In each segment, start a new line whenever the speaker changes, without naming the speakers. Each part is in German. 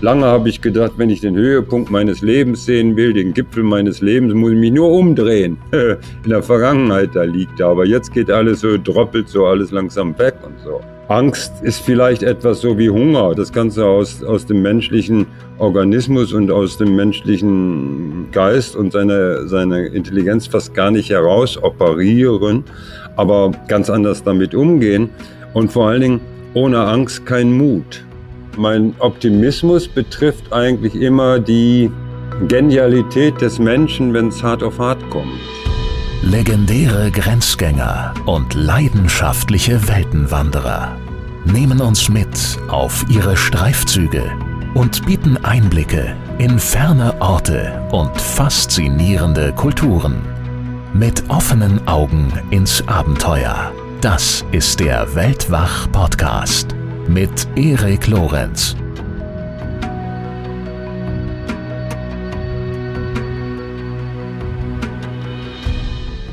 Lange habe ich gedacht, wenn ich den Höhepunkt meines Lebens sehen will, den Gipfel meines Lebens, muss ich mich nur umdrehen. In der Vergangenheit da liegt er. Aber jetzt geht alles so, droppelt so alles langsam weg und so. Angst ist vielleicht etwas so wie Hunger. Das du aus, aus dem menschlichen Organismus und aus dem menschlichen Geist und seine, seine Intelligenz fast gar nicht heraus operieren, aber ganz anders damit umgehen. Und vor allen Dingen ohne Angst kein Mut. Mein Optimismus betrifft eigentlich immer die Genialität des Menschen, wenn es hart auf hart kommt.
Legendäre Grenzgänger und leidenschaftliche Weltenwanderer nehmen uns mit auf ihre Streifzüge und bieten Einblicke in ferne Orte und faszinierende Kulturen. Mit offenen Augen ins Abenteuer. Das ist der Weltwach-Podcast mit Erik Lorenz.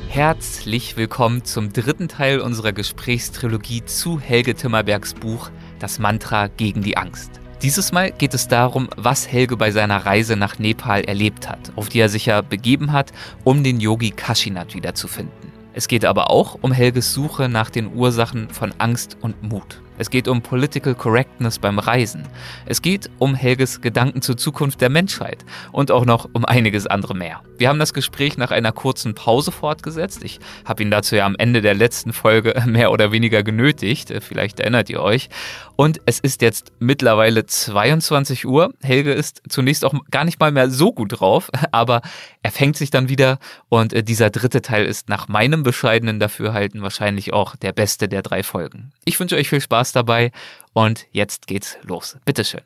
Herzlich willkommen zum dritten Teil unserer Gesprächstrilogie zu Helge Timmerbergs Buch Das Mantra gegen die Angst. Dieses Mal geht es darum, was Helge bei seiner Reise nach Nepal erlebt hat, auf die er sich ja begeben hat, um den Yogi Kashinath wiederzufinden. Es geht aber auch um Helges Suche nach den Ursachen von Angst und Mut. Es geht um Political Correctness beim Reisen. Es geht um Helges Gedanken zur Zukunft der Menschheit und auch noch um einiges andere mehr. Wir haben das Gespräch nach einer kurzen Pause fortgesetzt. Ich habe ihn dazu ja am Ende der letzten Folge mehr oder weniger genötigt. Vielleicht erinnert ihr euch. Und es ist jetzt mittlerweile 22 Uhr. Helge ist zunächst auch gar nicht mal mehr so gut drauf, aber er fängt sich dann wieder und äh, dieser dritte Teil ist nach meinem bescheidenen Dafürhalten wahrscheinlich auch der beste der drei Folgen. Ich wünsche euch viel Spaß Spaß dabei und jetzt geht's los. Bitteschön.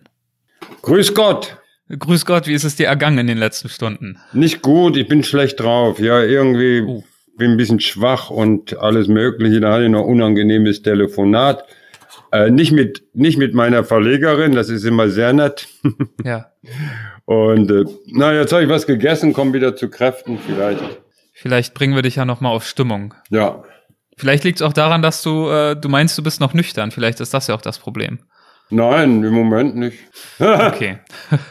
Grüß Gott.
Grüß Gott, wie ist es dir ergangen in den letzten Stunden?
Nicht gut, ich bin schlecht drauf. Ja, irgendwie uh. bin ein bisschen schwach und alles Mögliche. Da hatte ich noch unangenehmes Telefonat. Äh, nicht mit nicht mit meiner Verlegerin, das ist immer sehr nett.
ja.
Und äh, na, jetzt habe ich was gegessen, komme wieder zu Kräften vielleicht.
Vielleicht bringen wir dich ja noch mal auf Stimmung.
Ja.
Vielleicht liegt es auch daran, dass du, äh, du meinst, du bist noch nüchtern. Vielleicht ist das ja auch das Problem.
Nein, im Moment nicht.
okay.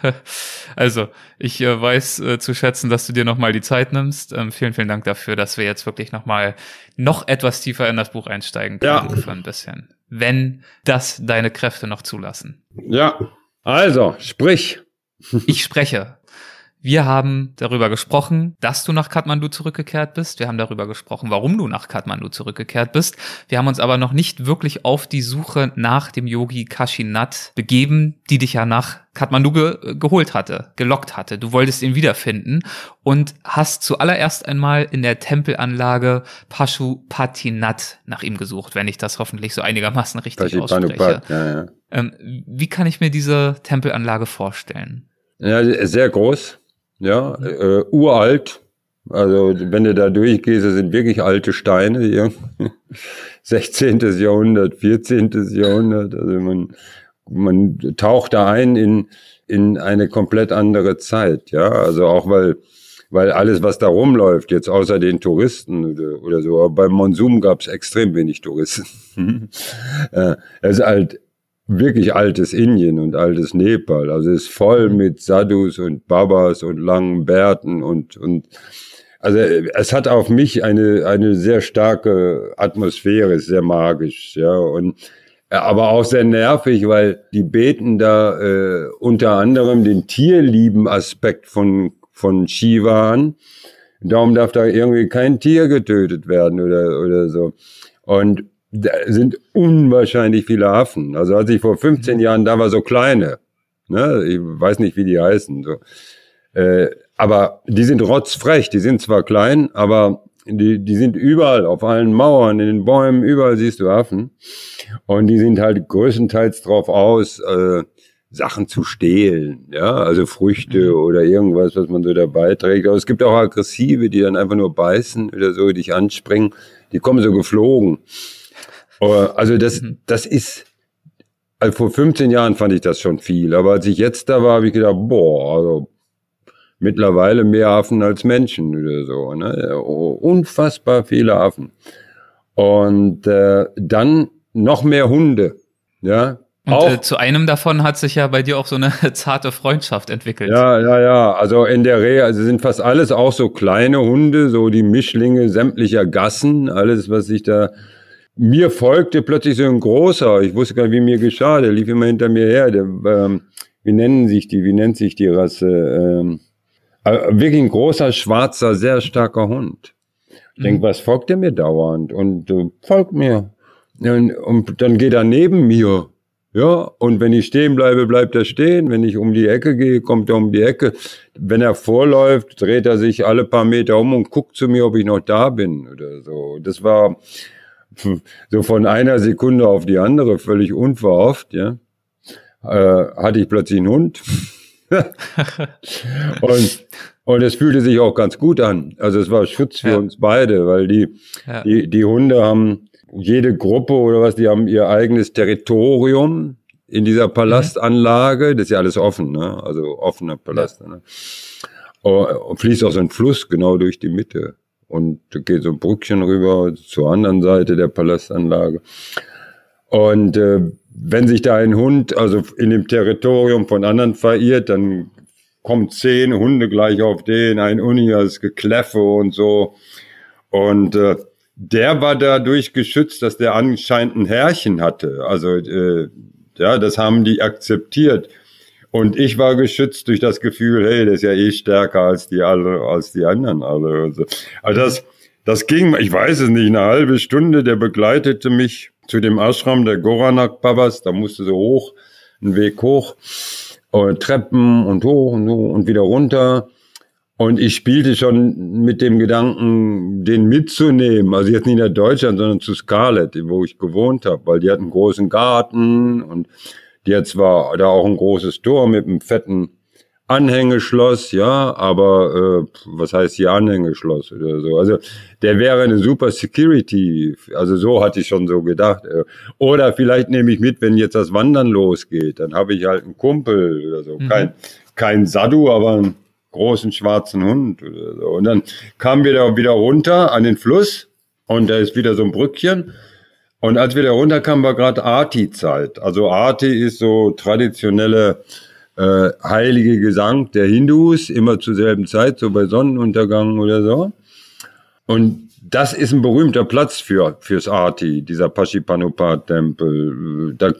also, ich äh, weiß äh, zu schätzen, dass du dir nochmal die Zeit nimmst. Ähm, vielen, vielen Dank dafür, dass wir jetzt wirklich nochmal noch etwas tiefer in das Buch einsteigen können. Ja. Für ein bisschen. Wenn das deine Kräfte noch zulassen.
Ja. Also, sprich.
ich spreche. Wir haben darüber gesprochen, dass du nach Kathmandu zurückgekehrt bist. Wir haben darüber gesprochen, warum du nach Kathmandu zurückgekehrt bist. Wir haben uns aber noch nicht wirklich auf die Suche nach dem Yogi Kashinath begeben, die dich ja nach Kathmandu ge geholt hatte, gelockt hatte. Du wolltest ihn wiederfinden und hast zuallererst einmal in der Tempelanlage Pashupatinath nach ihm gesucht, wenn ich das hoffentlich so einigermaßen richtig ausspreche. Ja, ja. Ähm, wie kann ich mir diese Tempelanlage vorstellen?
Ja, sehr groß ja, äh, uralt. Also wenn du da durchgehst, das sind wirklich alte Steine hier. 16. Jahrhundert, 14. Jahrhundert. Also man, man taucht da ein in, in eine komplett andere Zeit. Ja, also auch weil, weil alles, was da rumläuft, jetzt außer den Touristen oder, oder so, aber beim Monsum gab es extrem wenig Touristen. äh, es ist halt wirklich altes Indien und altes Nepal. Also es ist voll mhm. mit Sadhus und Babas und langen Bärten und, und also es hat auf mich eine, eine sehr starke Atmosphäre, sehr magisch, ja. Und aber auch sehr nervig, weil die beten da äh, unter anderem den tierlieben Aspekt von, von Shiva an. Darum darf da irgendwie kein Tier getötet werden oder, oder so. Und da sind unwahrscheinlich viele Affen. Also als ich vor 15 mhm. Jahren da war, so kleine, ne, ich weiß nicht, wie die heißen, so. Äh, aber die sind rotzfrech, die sind zwar klein, aber die, die sind überall, auf allen Mauern, in den Bäumen, überall siehst du Affen. Und die sind halt größtenteils drauf aus, äh, Sachen zu stehlen, ja, also Früchte mhm. oder irgendwas, was man so dabei trägt. Aber es gibt auch aggressive, die dann einfach nur beißen oder so, dich anspringen. Die kommen so geflogen. Also das, mhm. das ist, also vor 15 Jahren fand ich das schon viel, aber als ich jetzt da war, habe ich gedacht, boah, also mittlerweile mehr Affen als Menschen oder so, ne? Unfassbar viele Affen. Und äh, dann noch mehr Hunde, ja.
Und auch, äh, zu einem davon hat sich ja bei dir auch so eine zarte Freundschaft entwickelt.
Ja, ja, ja. Also in der Rehe, also sind fast alles auch so kleine Hunde, so die Mischlinge sämtlicher Gassen, alles, was sich da. Mir folgte plötzlich so ein großer, ich wusste gar nicht, wie mir geschah, der lief immer hinter mir her. Der, ähm, wie nennen sich die, wie nennt sich die Rasse? Ähm, äh, wirklich ein großer, schwarzer, sehr starker Hund. Ich denke, mhm. was folgt der mir dauernd? Und äh, folgt mir. Und, und dann geht er neben mir ja, und wenn ich stehen bleibe, bleibt er stehen. Wenn ich um die Ecke gehe, kommt er um die Ecke. Wenn er vorläuft, dreht er sich alle paar Meter um und guckt zu mir, ob ich noch da bin oder so. Das war so von einer Sekunde auf die andere völlig unverhofft, ja. Äh, hatte ich plötzlich einen Hund. und, und es fühlte sich auch ganz gut an. Also es war Schutz für ja. uns beide, weil die, ja. die, die Hunde haben jede Gruppe oder was, die haben ihr eigenes Territorium in dieser Palastanlage. Das ist ja alles offen, ne? Also offener Palast. Ja. Ne? Oh, und fließt auch so ein Fluss genau durch die Mitte. Und geht so ein Brückchen rüber zur anderen Seite der Palastanlage. Und äh, wenn sich da ein Hund also in dem Territorium von anderen verirrt, dann kommen zehn Hunde gleich auf den, ein Unias Gekläffe und so. Und äh, der war dadurch geschützt, dass der anscheinend ein Herrchen hatte. Also äh, ja, das haben die akzeptiert. Und ich war geschützt durch das Gefühl, hey, das ist ja eh stärker als die alle, als die anderen alle. Also, also das, das ging, ich weiß es nicht, eine halbe Stunde. Der begleitete mich zu dem Ashram der Goranak Babas. Da musste so hoch, einen Weg hoch, und Treppen und hoch und, so und wieder runter. Und ich spielte schon mit dem Gedanken, den mitzunehmen. Also jetzt nicht nach Deutschland, sondern zu Scarlett, wo ich gewohnt habe, weil die hat einen großen Garten und die hat zwar da auch ein großes Tor mit einem fetten Anhängeschloss, ja, aber äh, was heißt hier Anhängeschloss oder so? Also der wäre eine super Security. Also so hatte ich schon so gedacht. Äh. Oder vielleicht nehme ich mit, wenn jetzt das Wandern losgeht, dann habe ich halt einen Kumpel oder so. Mhm. Kein kein Sadu, aber ein großen schwarzen Hund oder so. Und dann kamen wir da wieder runter an den Fluss und da ist wieder so ein Brückchen. Und als wir da runterkamen, war gerade Arti-Zeit. Also Arti ist so traditionelle äh, heilige Gesang der Hindus, immer zur selben Zeit, so bei Sonnenuntergang oder so. Und das ist ein berühmter Platz für fürs Arti, dieser Pashipanopat-Tempel. Da, äh,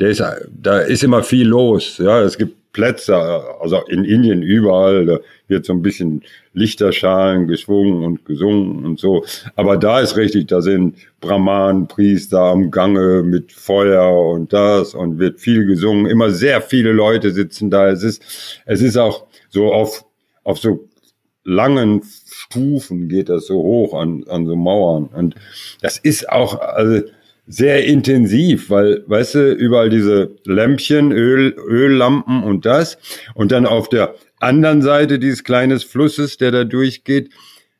der ist, da ist immer viel los. Ja, es gibt Plätze, also in Indien überall, da wird so ein bisschen Lichterschalen geschwungen und gesungen und so. Aber da ist richtig, da sind Brahman, Priester am Gange mit Feuer und das und wird viel gesungen. Immer sehr viele Leute sitzen da. Es ist, es ist auch so auf, auf so langen Stufen geht das so hoch an, an so Mauern. Und das ist auch, also, sehr intensiv, weil, weißt du, überall diese Lämpchen, Öl, Öllampen und das. Und dann auf der anderen Seite dieses kleines Flusses, der da durchgeht,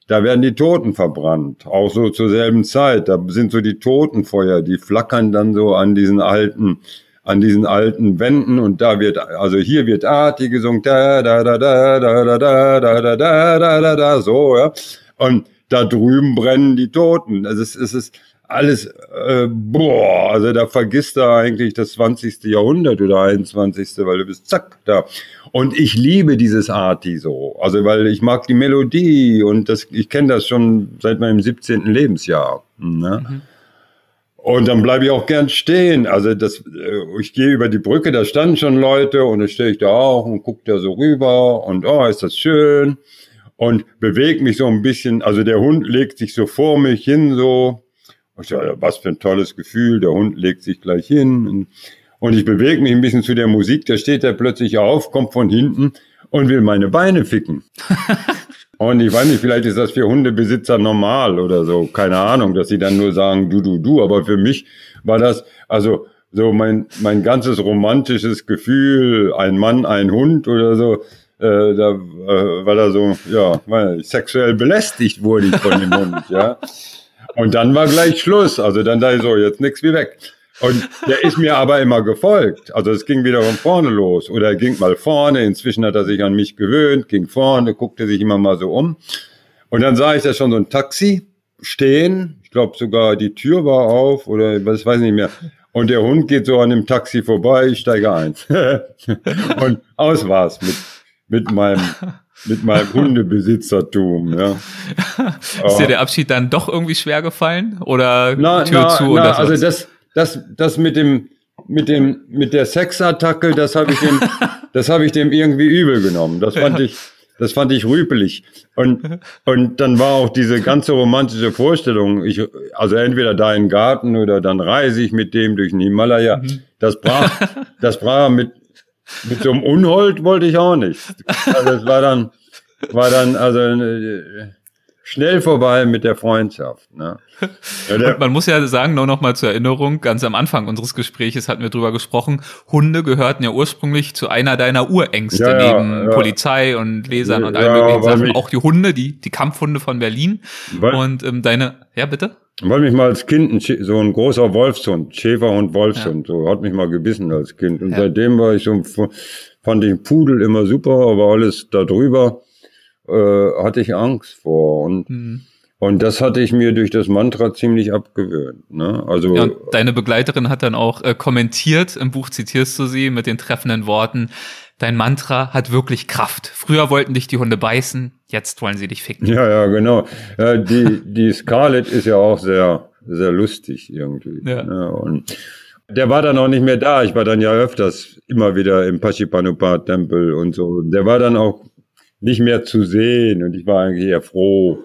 da werden die Toten verbrannt. Auch so zur selben Zeit. Da sind so die Totenfeuer, die flackern dann so an diesen alten, an diesen alten Wänden und da wird, also hier wird Arti gesungen, da, da, da, da, da, da, da, da, da, da, da, da, da, so, ja. Und da drüben brennen die Toten. Also es, es ist, alles, äh, boah, also da vergisst er eigentlich das 20. Jahrhundert oder 21. weil du bist zack da. Und ich liebe dieses Arti so, also weil ich mag die Melodie und das, ich kenne das schon seit meinem 17. Lebensjahr. Ne? Mhm. Und dann bleibe ich auch gern stehen. Also das, äh, ich gehe über die Brücke, da standen schon Leute und dann stehe ich da auch und gucke da so rüber und oh, ist das schön. Und bewege mich so ein bisschen, also der Hund legt sich so vor mich hin, so, ich sage, was für ein tolles Gefühl, der Hund legt sich gleich hin. Und ich bewege mich ein bisschen zu der Musik, da steht er plötzlich auf, kommt von hinten und will meine Beine ficken. und ich weiß nicht, vielleicht ist das für Hundebesitzer normal oder so, keine Ahnung, dass sie dann nur sagen, du, du, du. Aber für mich war das, also so mein, mein ganzes romantisches Gefühl, ein Mann, ein Hund oder so, äh, da, äh, weil er so, ja, weil sexuell belästigt wurde ich von dem Hund, ja. Und dann war gleich Schluss. Also dann da so, jetzt nix wie weg. Und der ist mir aber immer gefolgt. Also es ging wieder von vorne los. Oder er ging mal vorne. Inzwischen hat er sich an mich gewöhnt, ging vorne, guckte sich immer mal so um. Und dann sah ich da schon so ein Taxi stehen. Ich glaube sogar die Tür war auf oder was weiß ich nicht mehr. Und der Hund geht so an dem Taxi vorbei, ich steige ein. und aus war's mit, mit meinem, mit meinem Hundebesitzertum, ja.
Ist dir der Abschied dann doch irgendwie schwer gefallen? Oder
na,
Tür
na,
zu
na,
oder so?
Also das, das, das mit dem, mit dem, mit der Sexattacke, das habe ich dem, das habe ich dem irgendwie übel genommen. Das fand ich, das fand ich rüpelig. Und, und dann war auch diese ganze romantische Vorstellung, ich, also entweder da in den Garten oder dann reise ich mit dem durch den Himalaya.
Mhm.
Das brach, das brach mit, mit so einem Unhold wollte ich auch nicht. Also es war dann, war dann, also, äh, schnell vorbei mit der Freundschaft, ne? Ja, der,
man muss ja sagen, nur noch mal zur Erinnerung, ganz am Anfang unseres Gespräches hatten wir drüber gesprochen, Hunde gehörten ja ursprünglich zu einer deiner Urängste,
Ja, ja,
neben. Polizei und Lesern und allen möglichen Sachen. Auch die Hunde, die, die Kampfhunde von Berlin.
Weil-
und ähm, deine, ja bitte?
Weil mich mal als Kind ein, so ein großer Wolfshund, Schäferhund, Wolfshund, so hat mich mal gebissen als Kind. Und
Ja.
seitdem war ich so, fand ich Pudel immer super, aber alles darüber äh, hatte ich Angst vor. Und,
Hm.
und das hatte ich mir durch das Mantra ziemlich abgewöhnt. Ne? Also
Ja, und deine Begleiterin hat dann auch äh, kommentiert, im Buch zitierst du sie mit den treffenden Worten, dein Mantra hat wirklich Kraft. Früher wollten dich die Hunde beißen, jetzt wollen sie dich ficken.
ja, ja, genau. Ja, die, die Scarlett ist ja auch sehr, sehr lustig irgendwie.
Ja.
Ne? Und der war dann auch nicht mehr da. Ich war dann ja öfters immer wieder im Pashipanupa-Tempel und so. Der war dann auch nicht mehr zu sehen und ich war eigentlich eher froh.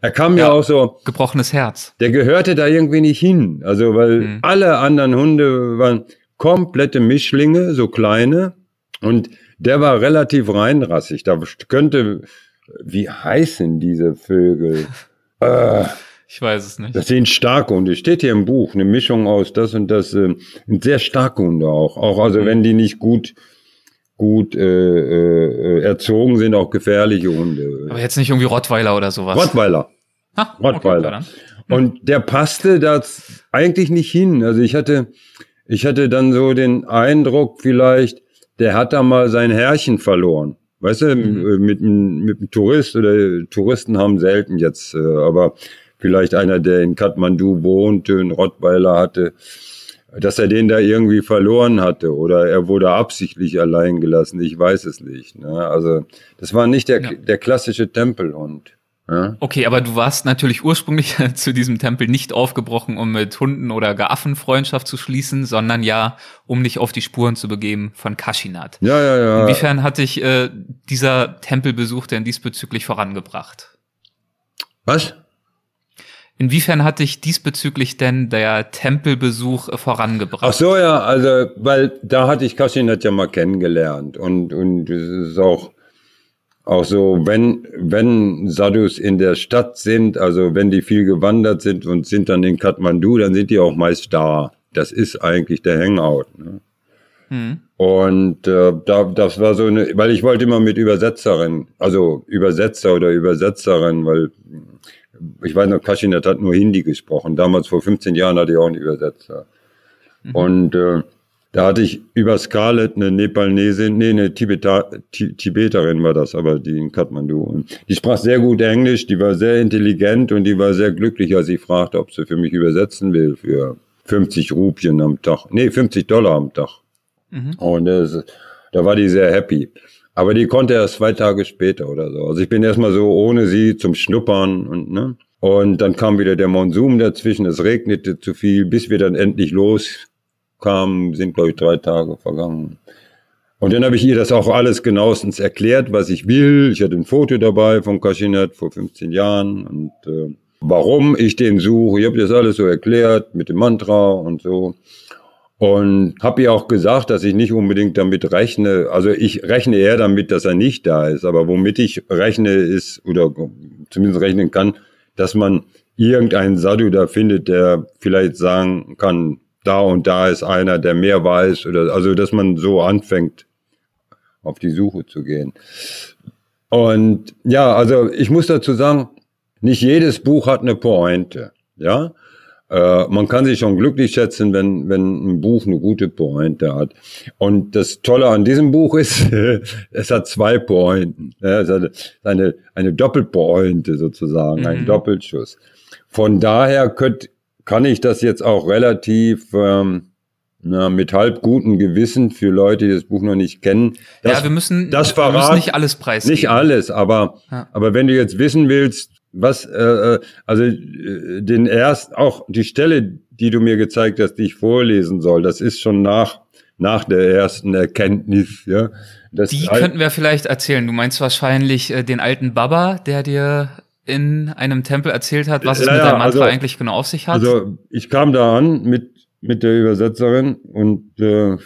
Er kam ja,
Ja.
auch so,
Gebrochenes Herz.
der gehörte da irgendwie nicht hin. Also, weil
Mhm.
alle anderen Hunde waren komplette Mischlinge, so kleine. Und der war relativ reinrassig. Da könnte, wie heißen diese Vögel? äh,
Ich weiß es nicht.
das sind starke Hunde. Steht hier im Buch, eine Mischung aus das und das. Äh, sind sehr starke Hunde auch. Auch also
Mhm.
wenn die nicht gut gut äh, äh, erzogen sind, auch gefährliche Hunde.
Aber jetzt nicht irgendwie Rottweiler oder sowas.
Rottweiler.
Ah,
Rottweiler.
dann.
Und der passte da eigentlich nicht hin. Also ich hatte, ich hatte dann so den Eindruck vielleicht, der hat da mal sein Herrchen verloren. Weißt du,
Mhm.
mit, einem- mit einem Tourist oder Touristen haben selten jetzt, äh, aber vielleicht einer, der in Kathmandu wohnte, einen Rottweiler hatte, dass er den da irgendwie verloren hatte oder er wurde absichtlich allein gelassen. Ich weiß es nicht. Ne? Also das war nicht der,
Ja.
der klassische Tempelhund. Ja?
Okay, aber du warst natürlich ursprünglich zu diesem Tempel nicht aufgebrochen, um mit Hunden oder gar Affen Freundschaft zu schließen, sondern ja, um dich auf die Spuren zu begeben von Kashinath.
Ja, ja, ja.
Inwiefern hat dich äh, dieser Tempelbesuch denn diesbezüglich vorangebracht?
Was?
Inwiefern hat dich diesbezüglich denn der Tempelbesuch äh, vorangebracht?
Ach so, ja, also, weil da hatte ich Kaschinat ja mal kennengelernt und, und es ist auch, auch so, wenn, wenn Sadhus in der Stadt sind, also wenn die viel gewandert sind und sind dann in Kathmandu, dann sind die auch meist da. Das ist eigentlich der Hangout. Ne?
Hm.
Und äh, da, das war so eine, weil ich wollte immer mit Übersetzerin, also Übersetzer oder Übersetzerin, weil ich weiß noch, Kaschinat hat nur Hindi gesprochen. Damals vor 15 Jahren hatte ich auch einen Übersetzer. Und äh, da hatte ich über Scarlett eine Nepalnesin, nee, eine Tibeta, Ti- Tibeterin war das, aber die in Kathmandu. Und die sprach sehr gut Englisch, die war sehr intelligent und die war sehr glücklich, als ich fragte, ob sie für mich übersetzen will für 50 Rupien am Tag. Nee, 50 Dollar am Tag.
Mhm.
Und das, da war die sehr happy. Aber die konnte erst zwei Tage später oder so. Also ich bin erstmal so ohne sie zum Schnuppern und ne. Und dann kam wieder der Monsum dazwischen, es regnete zu viel, bis wir dann endlich loskamen, sind glaube ich drei Tage vergangen. Und dann habe ich ihr das auch alles genauestens erklärt, was ich will. Ich hatte ein Foto dabei von Kaschinat vor 15 Jahren und äh, warum ich den suche. Ich habe das alles so erklärt mit dem Mantra und so. Und habe ihr auch gesagt, dass ich nicht unbedingt damit rechne, also ich rechne eher damit, dass er nicht da ist, aber womit ich rechne ist, oder zumindest rechnen kann, dass man irgendeinen Sadhu da findet, der vielleicht sagen kann, da und da ist einer, der mehr weiß, oder also dass man so anfängt, auf die Suche zu gehen. Und ja, also ich muss dazu sagen, nicht jedes Buch hat eine Pointe, ja. Äh, man kann sich schon glücklich schätzen, wenn, wenn ein Buch eine gute Pointe hat. Und das Tolle an diesem Buch ist, es hat zwei Pointen. Ja, es hat eine, eine Doppelpointe sozusagen, ein
Mhm.
Doppelschuss. Von daher könnt, kann ich das jetzt auch relativ ähm, na, mit halb gutem Gewissen für Leute, die das Buch noch nicht kennen.
Das, ja, wir müssen,
das verrat, wir müssen
nicht alles preisgeben.
Nicht alles, aber, ja. aber wenn du jetzt wissen willst, was, äh, äh also äh, den erst, auch die Stelle, die du mir gezeigt hast, die ich vorlesen soll, das ist schon nach, nach der ersten Erkenntnis, ja.
Das die könnten wir vielleicht erzählen. Du meinst wahrscheinlich äh, den alten Baba, der dir in einem Tempel erzählt hat, was es ja, mit deinem Mantra also, eigentlich genau auf sich hat?
Also ich kam da an mit mit der Übersetzerin und äh,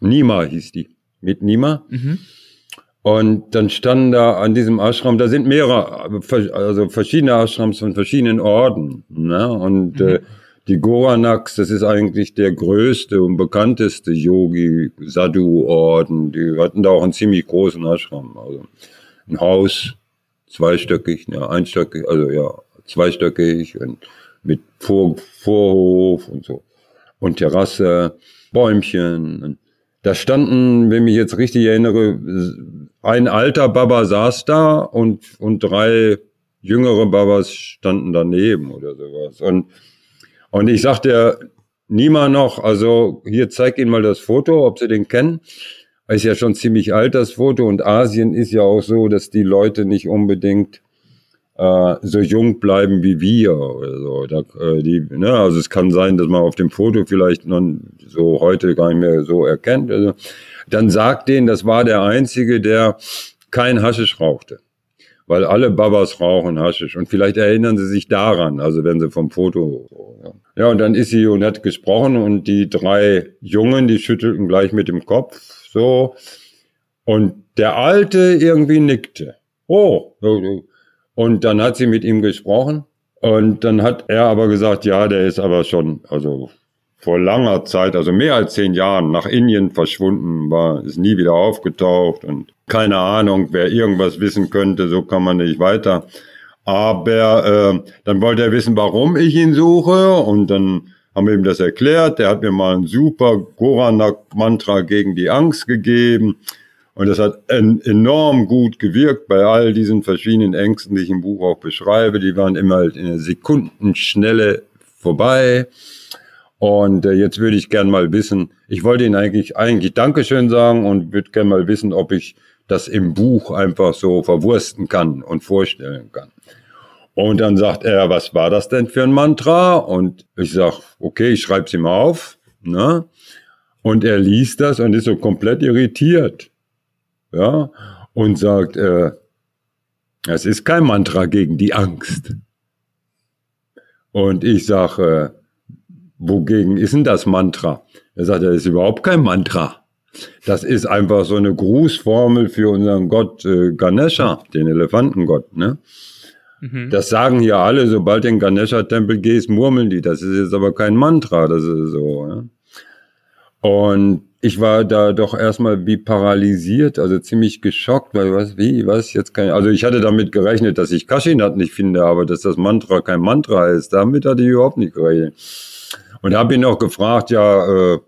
Nima hieß die, mit Nima. Mhm. Und dann standen da an diesem Ashram, da sind mehrere, also verschiedene Ashrams von verschiedenen Orden. Ne? Und mhm. äh, die Goranaks, das ist eigentlich der größte und bekannteste Yogi-Sadhu-Orden. Die hatten da auch einen ziemlich großen Ashram. Also ein Haus, zweistöckig, ja, einstöckig, also ja, zweistöckig und mit Vor Vorhof und so und Terrasse, Bäumchen. Da standen, wenn ich mich jetzt richtig erinnere, ein alter Baba saß da und, und drei jüngere Babas standen daneben oder sowas. Und, und ich sagte niemand noch, also hier zeig Ihnen mal das Foto, ob Sie den kennen. Ist ja schon ziemlich alt, das Foto. Und Asien ist ja auch so, dass die Leute nicht unbedingt äh, so jung bleiben wie wir oder so. Da, äh, die, ne, also es kann sein, dass man auf dem Foto vielleicht noch so heute gar nicht mehr so erkennt. Also, dann sagt denen, das war der Einzige, der kein Haschisch rauchte. Weil alle Babas rauchen Haschisch. Und vielleicht erinnern sie sich daran, also wenn sie vom Foto. Ja. ja, und dann ist sie und hat gesprochen und die drei Jungen, die schüttelten gleich mit dem Kopf so. Und der Alte irgendwie nickte. Oh, und dann hat sie mit ihm gesprochen. Und dann hat er aber gesagt, ja, der ist aber schon, also vor langer Zeit, also mehr als zehn Jahren nach Indien verschwunden, war, ist nie wieder aufgetaucht und keine Ahnung, wer irgendwas wissen könnte, so kann man nicht weiter. Aber äh, dann wollte er wissen, warum ich ihn suche und dann haben ihm das erklärt. Der hat mir mal ein super Goranak-Mantra gegen die Angst gegeben. Und das hat enorm gut gewirkt bei all diesen verschiedenen Ängsten, die ich im Buch auch beschreibe. Die waren immer halt in einer Sekundenschnelle vorbei. Und äh, jetzt würde ich gern mal wissen, ich wollte Ihnen eigentlich, eigentlich Dankeschön sagen und würde gern mal wissen, ob ich das im Buch einfach so verwursten kann und vorstellen kann. Und dann sagt er, was war das denn für ein Mantra? Und ich sag, okay, ich schreibe es ihm auf. Ne? Und er liest das und ist so komplett irritiert ja, und sagt, äh, es ist kein Mantra gegen die Angst. Und ich sage, äh, wogegen ist denn das Mantra? Er sagt, das ist überhaupt kein Mantra. Das ist einfach so eine Grußformel für unseren Gott äh, Ganesha, den Elefantengott. Ne? Mhm. Das sagen hier alle, sobald in Ganesha-Tempel gehst, murmeln die. Das ist jetzt aber kein Mantra, das ist so. Ne? Und ich war da doch erstmal wie paralysiert, also ziemlich geschockt, weil was, wie, was, jetzt ich, also ich hatte damit gerechnet, dass ich Kashinat nicht finde, aber dass das Mantra kein Mantra ist, damit hatte ich überhaupt nicht gerechnet. Und habe ihn auch gefragt, ja, äh,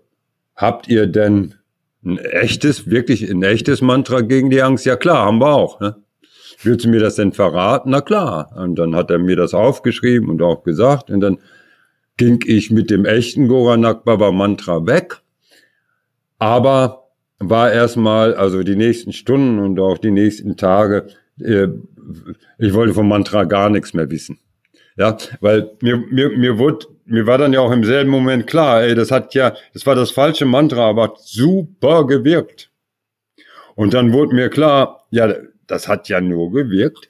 habt ihr denn ein echtes, wirklich ein echtes Mantra gegen die Angst? Ja klar, haben wir auch. Ne? Willst du mir das denn verraten? Na klar. Und dann hat er mir das aufgeschrieben und auch gesagt. Und dann ging ich mit dem echten Goranak Baba Mantra weg aber war erstmal, also die nächsten Stunden und auch die nächsten Tage, äh, ich wollte vom Mantra gar nichts mehr wissen. Ja, weil mir, mir, mir wurde, mir war dann ja auch im selben Moment klar, ey, das hat ja, das war das falsche Mantra, aber super gewirkt. Und dann wurde mir klar, ja, das hat ja nur gewirkt,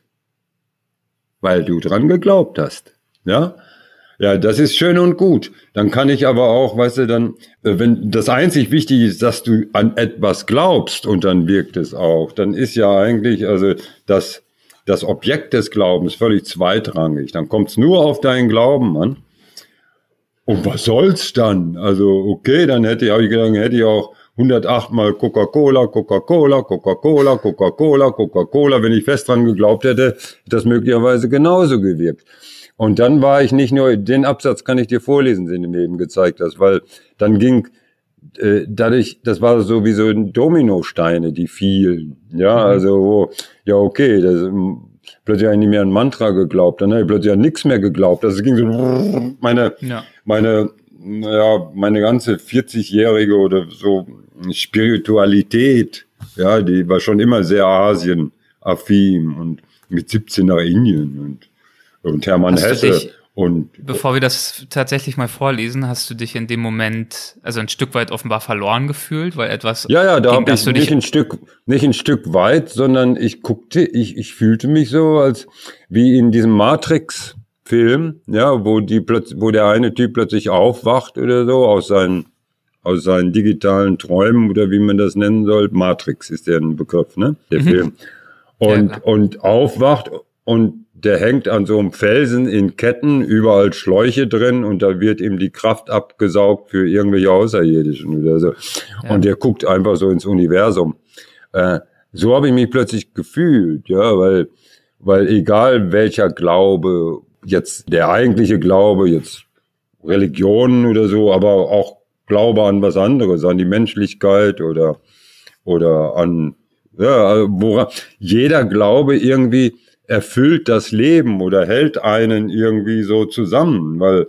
weil du dran geglaubt hast. Ja, ja, das ist schön und gut. Dann kann ich aber auch, weißt du, dann, äh, wenn das einzig wichtig ist, dass du an etwas glaubst und dann wirkt es auch, dann ist ja eigentlich, also das, das Objekt des Glaubens völlig zweitrangig. Dann kommt es nur auf deinen Glauben an. Und was soll's dann? Also, okay, dann hätte ich, auch gedacht, hätte ich auch 108 mal Coca-Cola, Coca-Cola, Coca-Cola, Coca-Cola, Coca-Cola. Wenn ich fest dran geglaubt hätte, hätte das möglicherweise genauso gewirkt. Und dann war ich nicht nur, den Absatz kann ich dir vorlesen, den du mir eben gezeigt hast, weil dann ging äh, dadurch, das war so wie so Dominosteine, die fielen. Ja, mhm. also, oh, ja, okay, das, ähm, plötzlich habe ich nicht mehr an Mantra geglaubt, dann habe ich plötzlich an nichts mehr geglaubt. Also es ging so, meine, ja. meine, naja, meine ganze 40-jährige oder so Spiritualität, ja, die war schon immer sehr Asien-affin und mit 17 nach Indien und, und Hermann
Hast
Hesse.
dich-
Und
Bevor wir das tatsächlich mal vorlesen, hast du dich in dem Moment, also ein Stück weit offenbar verloren gefühlt, weil etwas.
ja, ja, da habe ich nicht ein Stück, nicht ein Stück weit, sondern ich guckte, ich, ich fühlte mich so, als wie in diesem Matrix-Film, ja, wo die wo der eine Typ plötzlich aufwacht oder so aus seinen aus seinen digitalen Träumen oder wie man das nennen soll. Matrix ist der ein Begriff, ne? Der Film. Und,
klar.
und aufwacht und der hängt an so einem Felsen in Ketten, überall Schläuche drin und da wird ihm die Kraft abgesaugt für irgendwelche Außerirdischen oder so. Und der guckt einfach so ins Universum. Äh, so habe ich mich plötzlich gefühlt, ja, weil, weil egal welcher Glaube, jetzt der eigentliche Glaube, jetzt Religionen oder so, aber auch Glaube an was anderes, an die Menschlichkeit oder, oder an, ja, woran, jeder Glaube irgendwie erfüllt das Leben oder hält einen irgendwie so zusammen, weil,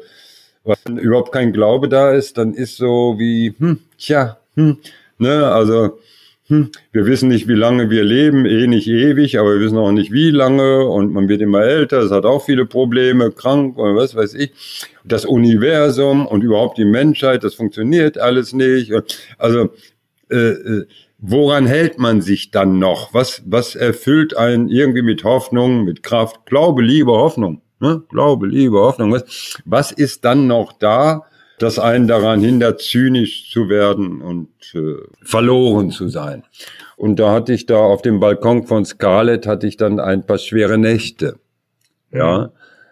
wenn überhaupt kein Glaube da ist, dann ist so wie, hm, tja, hm, ne, also, hm, wir wissen nicht, wie lange wir leben, eh nicht ewig, aber wir wissen auch nicht, wie lange und man wird immer älter, es hat auch viele Probleme, krank oder was weiß ich. Das Universum und überhaupt die Menschheit, das funktioniert alles nicht. Also, äh, äh, woran hält man sich dann noch? Was, was erfüllt einen irgendwie mit Hoffnung, mit Kraft? Glaube, Liebe, Hoffnung. Ne? Glaube, Liebe, Hoffnung. Was, was ist dann noch da, das einen daran hindert, zynisch zu werden und äh, verloren zu sein? Und da hatte ich da auf dem Balkon von Scarlett hatte ich dann ein paar schwere Nächte. Ja.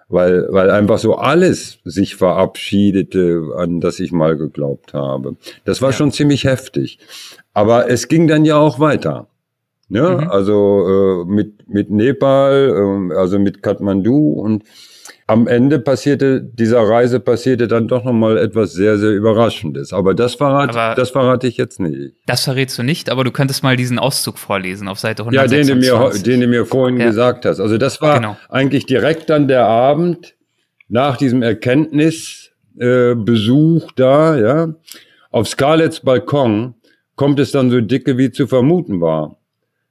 Weil, weil einfach so alles sich verabschiedete, an das ich mal geglaubt habe. Das war
Ja.
schon ziemlich heftig. Aber es ging dann ja auch weiter. Ja,
Mhm.
also äh, mit, mit Nepal, äh, also mit Kathmandu und am Ende passierte, dieser Reise passierte dann doch nochmal etwas sehr, sehr Überraschendes. Aber das verrate,
Aber-
das verrate ich jetzt nicht.
Das verrätst du nicht, aber du könntest mal diesen Auszug vorlesen auf Seite
Ja, den du
126.
mir, den du mir vorhin
Ja.
gesagt hast. Also das war
Genau.
eigentlich direkt dann der Abend nach diesem Erkenntnisbesuch äh, Besuch da, ja. Auf Scarletts Balkon kommt es dann so dicke, wie zu vermuten war.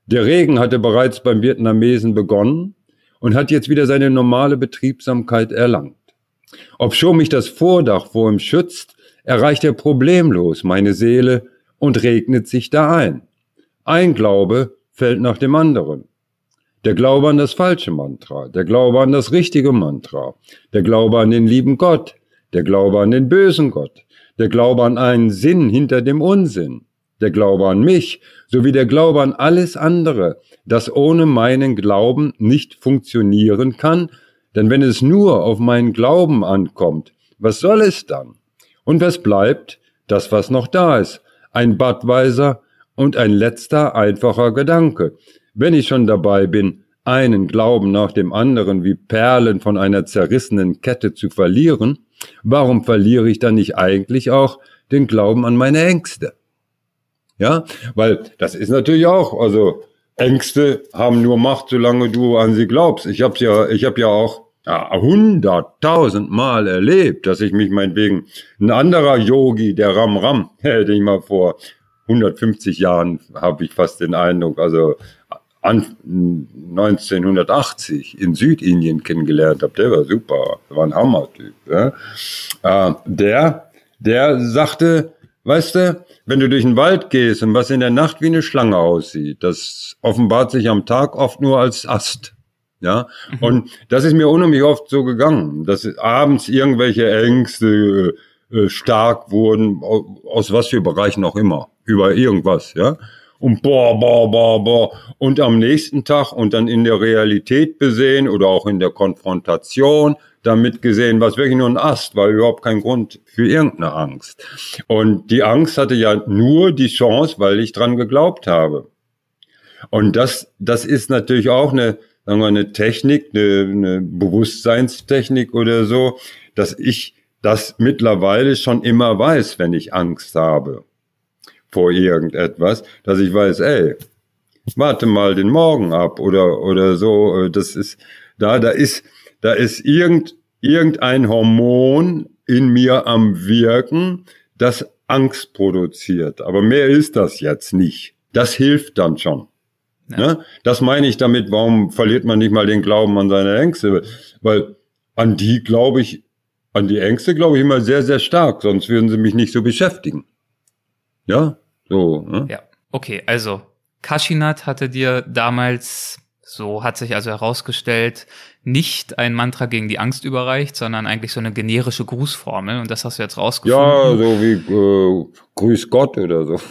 Der Regen hatte bereits beim Vietnamesen begonnen und hat jetzt wieder seine normale Betriebsamkeit erlangt. Obschon mich das Vordach vor ihm schützt, erreicht er problemlos meine Seele und regnet sich da ein. Ein Glaube fällt nach dem anderen. Der Glaube an das falsche Mantra, der Glaube an das richtige Mantra, der Glaube an den lieben Gott, der Glaube an den bösen Gott, der Glaube an einen Sinn hinter dem Unsinn, der Glaube an mich, sowie der Glaube an alles andere, das ohne meinen Glauben nicht funktionieren kann, denn wenn es nur auf meinen Glauben ankommt, was soll es dann? Und was bleibt? Das, was noch da ist. Ein Badweiser und ein letzter einfacher Gedanke. Wenn ich schon dabei bin, einen Glauben nach dem anderen wie Perlen von einer zerrissenen Kette zu verlieren, warum verliere ich dann nicht eigentlich auch den Glauben an meine Ängste? Ja, weil das ist natürlich auch, also Ängste haben nur Macht, solange du an sie glaubst. Ich habe ja, ich habe ja auch ja, hunderttausend Mal erlebt, dass ich mich meinetwegen ein anderer Yogi, der Ram Ram, hätte ich mal vor 150 Jahren, habe ich fast den Eindruck, also an 1980 in Südindien kennengelernt habe. Der war super, war ein Hammertyp. Ja? Äh, der, der sagte, weißt du, wenn du durch den Wald gehst und was in der Nacht wie eine Schlange aussieht, das offenbart sich am Tag oft nur als Ast. Ja, und das ist mir unheimlich oft so gegangen, dass abends irgendwelche Ängste äh, stark wurden, au- aus was für Bereichen auch immer, über irgendwas, ja. Und boah, boah, boah, boah. Und am nächsten Tag und dann in der Realität besehen oder auch in der Konfrontation damit gesehen, was wirklich nur ein Ast, war überhaupt kein Grund für irgendeine Angst. Und die Angst hatte ja nur die Chance, weil ich dran geglaubt habe. Und das, das ist natürlich auch eine, sagen wir, eine Technik, eine, eine Bewusstseinstechnik oder so, dass ich das mittlerweile schon immer weiß, wenn ich Angst habe vor irgendetwas, dass ich weiß, ey, warte mal den Morgen ab oder, oder so, das ist, da, da ist, da ist irgend, irgendein Hormon in mir am Wirken, das Angst produziert. Aber mehr ist das jetzt nicht. Das hilft dann schon. Ja. Ne? Das meine ich damit, warum verliert man nicht mal den Glauben an seine Ängste? Weil an die glaube ich, an die Ängste glaube ich immer sehr, sehr stark, sonst würden sie mich nicht so beschäftigen. Ja, so.
Ne? Ja, okay, also Kashinat hatte dir damals, so hat sich also herausgestellt, nicht ein Mantra gegen die Angst überreicht, sondern eigentlich so eine generische Grußformel und das hast du jetzt rausgefunden.
Ja, so wie äh, Grüß Gott oder so.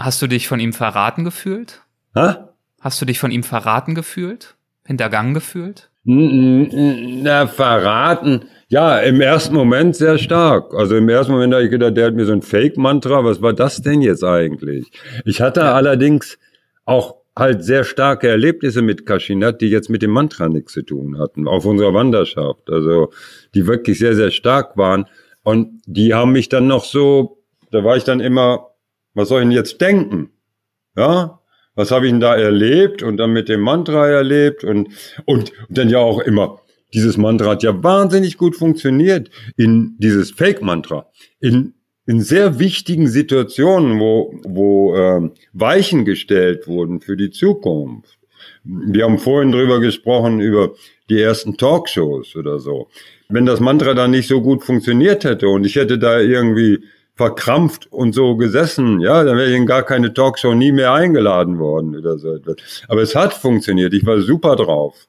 Hast du dich von ihm verraten gefühlt?
Hä?
Hast du dich von ihm verraten gefühlt? Hintergangen gefühlt?
Na, verraten. Ja, im ersten Moment sehr stark. Also im ersten Moment habe ich gedacht, der hat mir so ein Fake-Mantra. Was war das denn jetzt eigentlich? Ich hatte ja. allerdings auch halt sehr starke Erlebnisse mit Kashinat, die jetzt mit dem Mantra nichts zu tun hatten, auf unserer Wanderschaft. Also die wirklich sehr, sehr stark waren. Und die haben mich dann noch so, da war ich dann immer, was soll ich denn jetzt denken? Ja, was habe ich denn da erlebt und dann mit dem Mantra erlebt und, und, und dann ja auch immer, dieses Mantra hat ja wahnsinnig gut funktioniert in dieses Fake-Mantra. In, in sehr wichtigen Situationen, wo, wo äh, Weichen gestellt wurden für die Zukunft. Wir haben vorhin drüber gesprochen, über die ersten Talkshows oder so. Wenn das Mantra dann nicht so gut funktioniert hätte und ich hätte da irgendwie verkrampft und so gesessen, ja, dann wäre ich in gar keine Talkshow nie mehr eingeladen worden oder so etwas. Aber es hat funktioniert, ich war super drauf.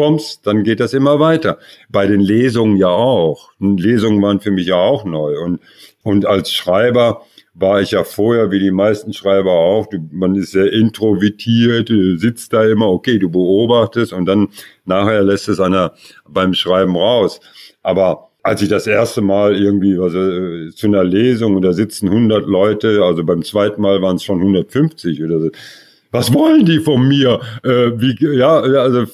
Bums, dann geht das immer weiter. Bei den Lesungen ja auch. Lesungen waren für mich ja auch neu. Und, und als Schreiber war ich ja vorher, wie die meisten Schreiber auch, du, man ist sehr introvertiert, sitzt da immer, okay, du beobachtest und dann nachher lässt es einer beim Schreiben raus. Aber als ich das erste Mal irgendwie also, äh, zu einer Lesung und da sitzen 100 Leute, also beim zweiten Mal waren es schon 150 oder so. Was wollen die von mir? Äh, wie, ja, also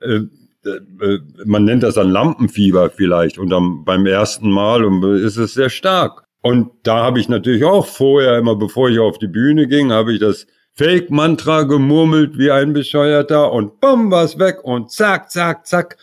äh, äh, man nennt das dann Lampenfieber vielleicht und dann beim ersten Mal und ist es sehr stark. Und da habe ich natürlich auch vorher immer, bevor ich auf die Bühne ging, habe ich das Fake-Mantra gemurmelt wie ein Bescheuerter und bumm, was weg und zack, zack, zack.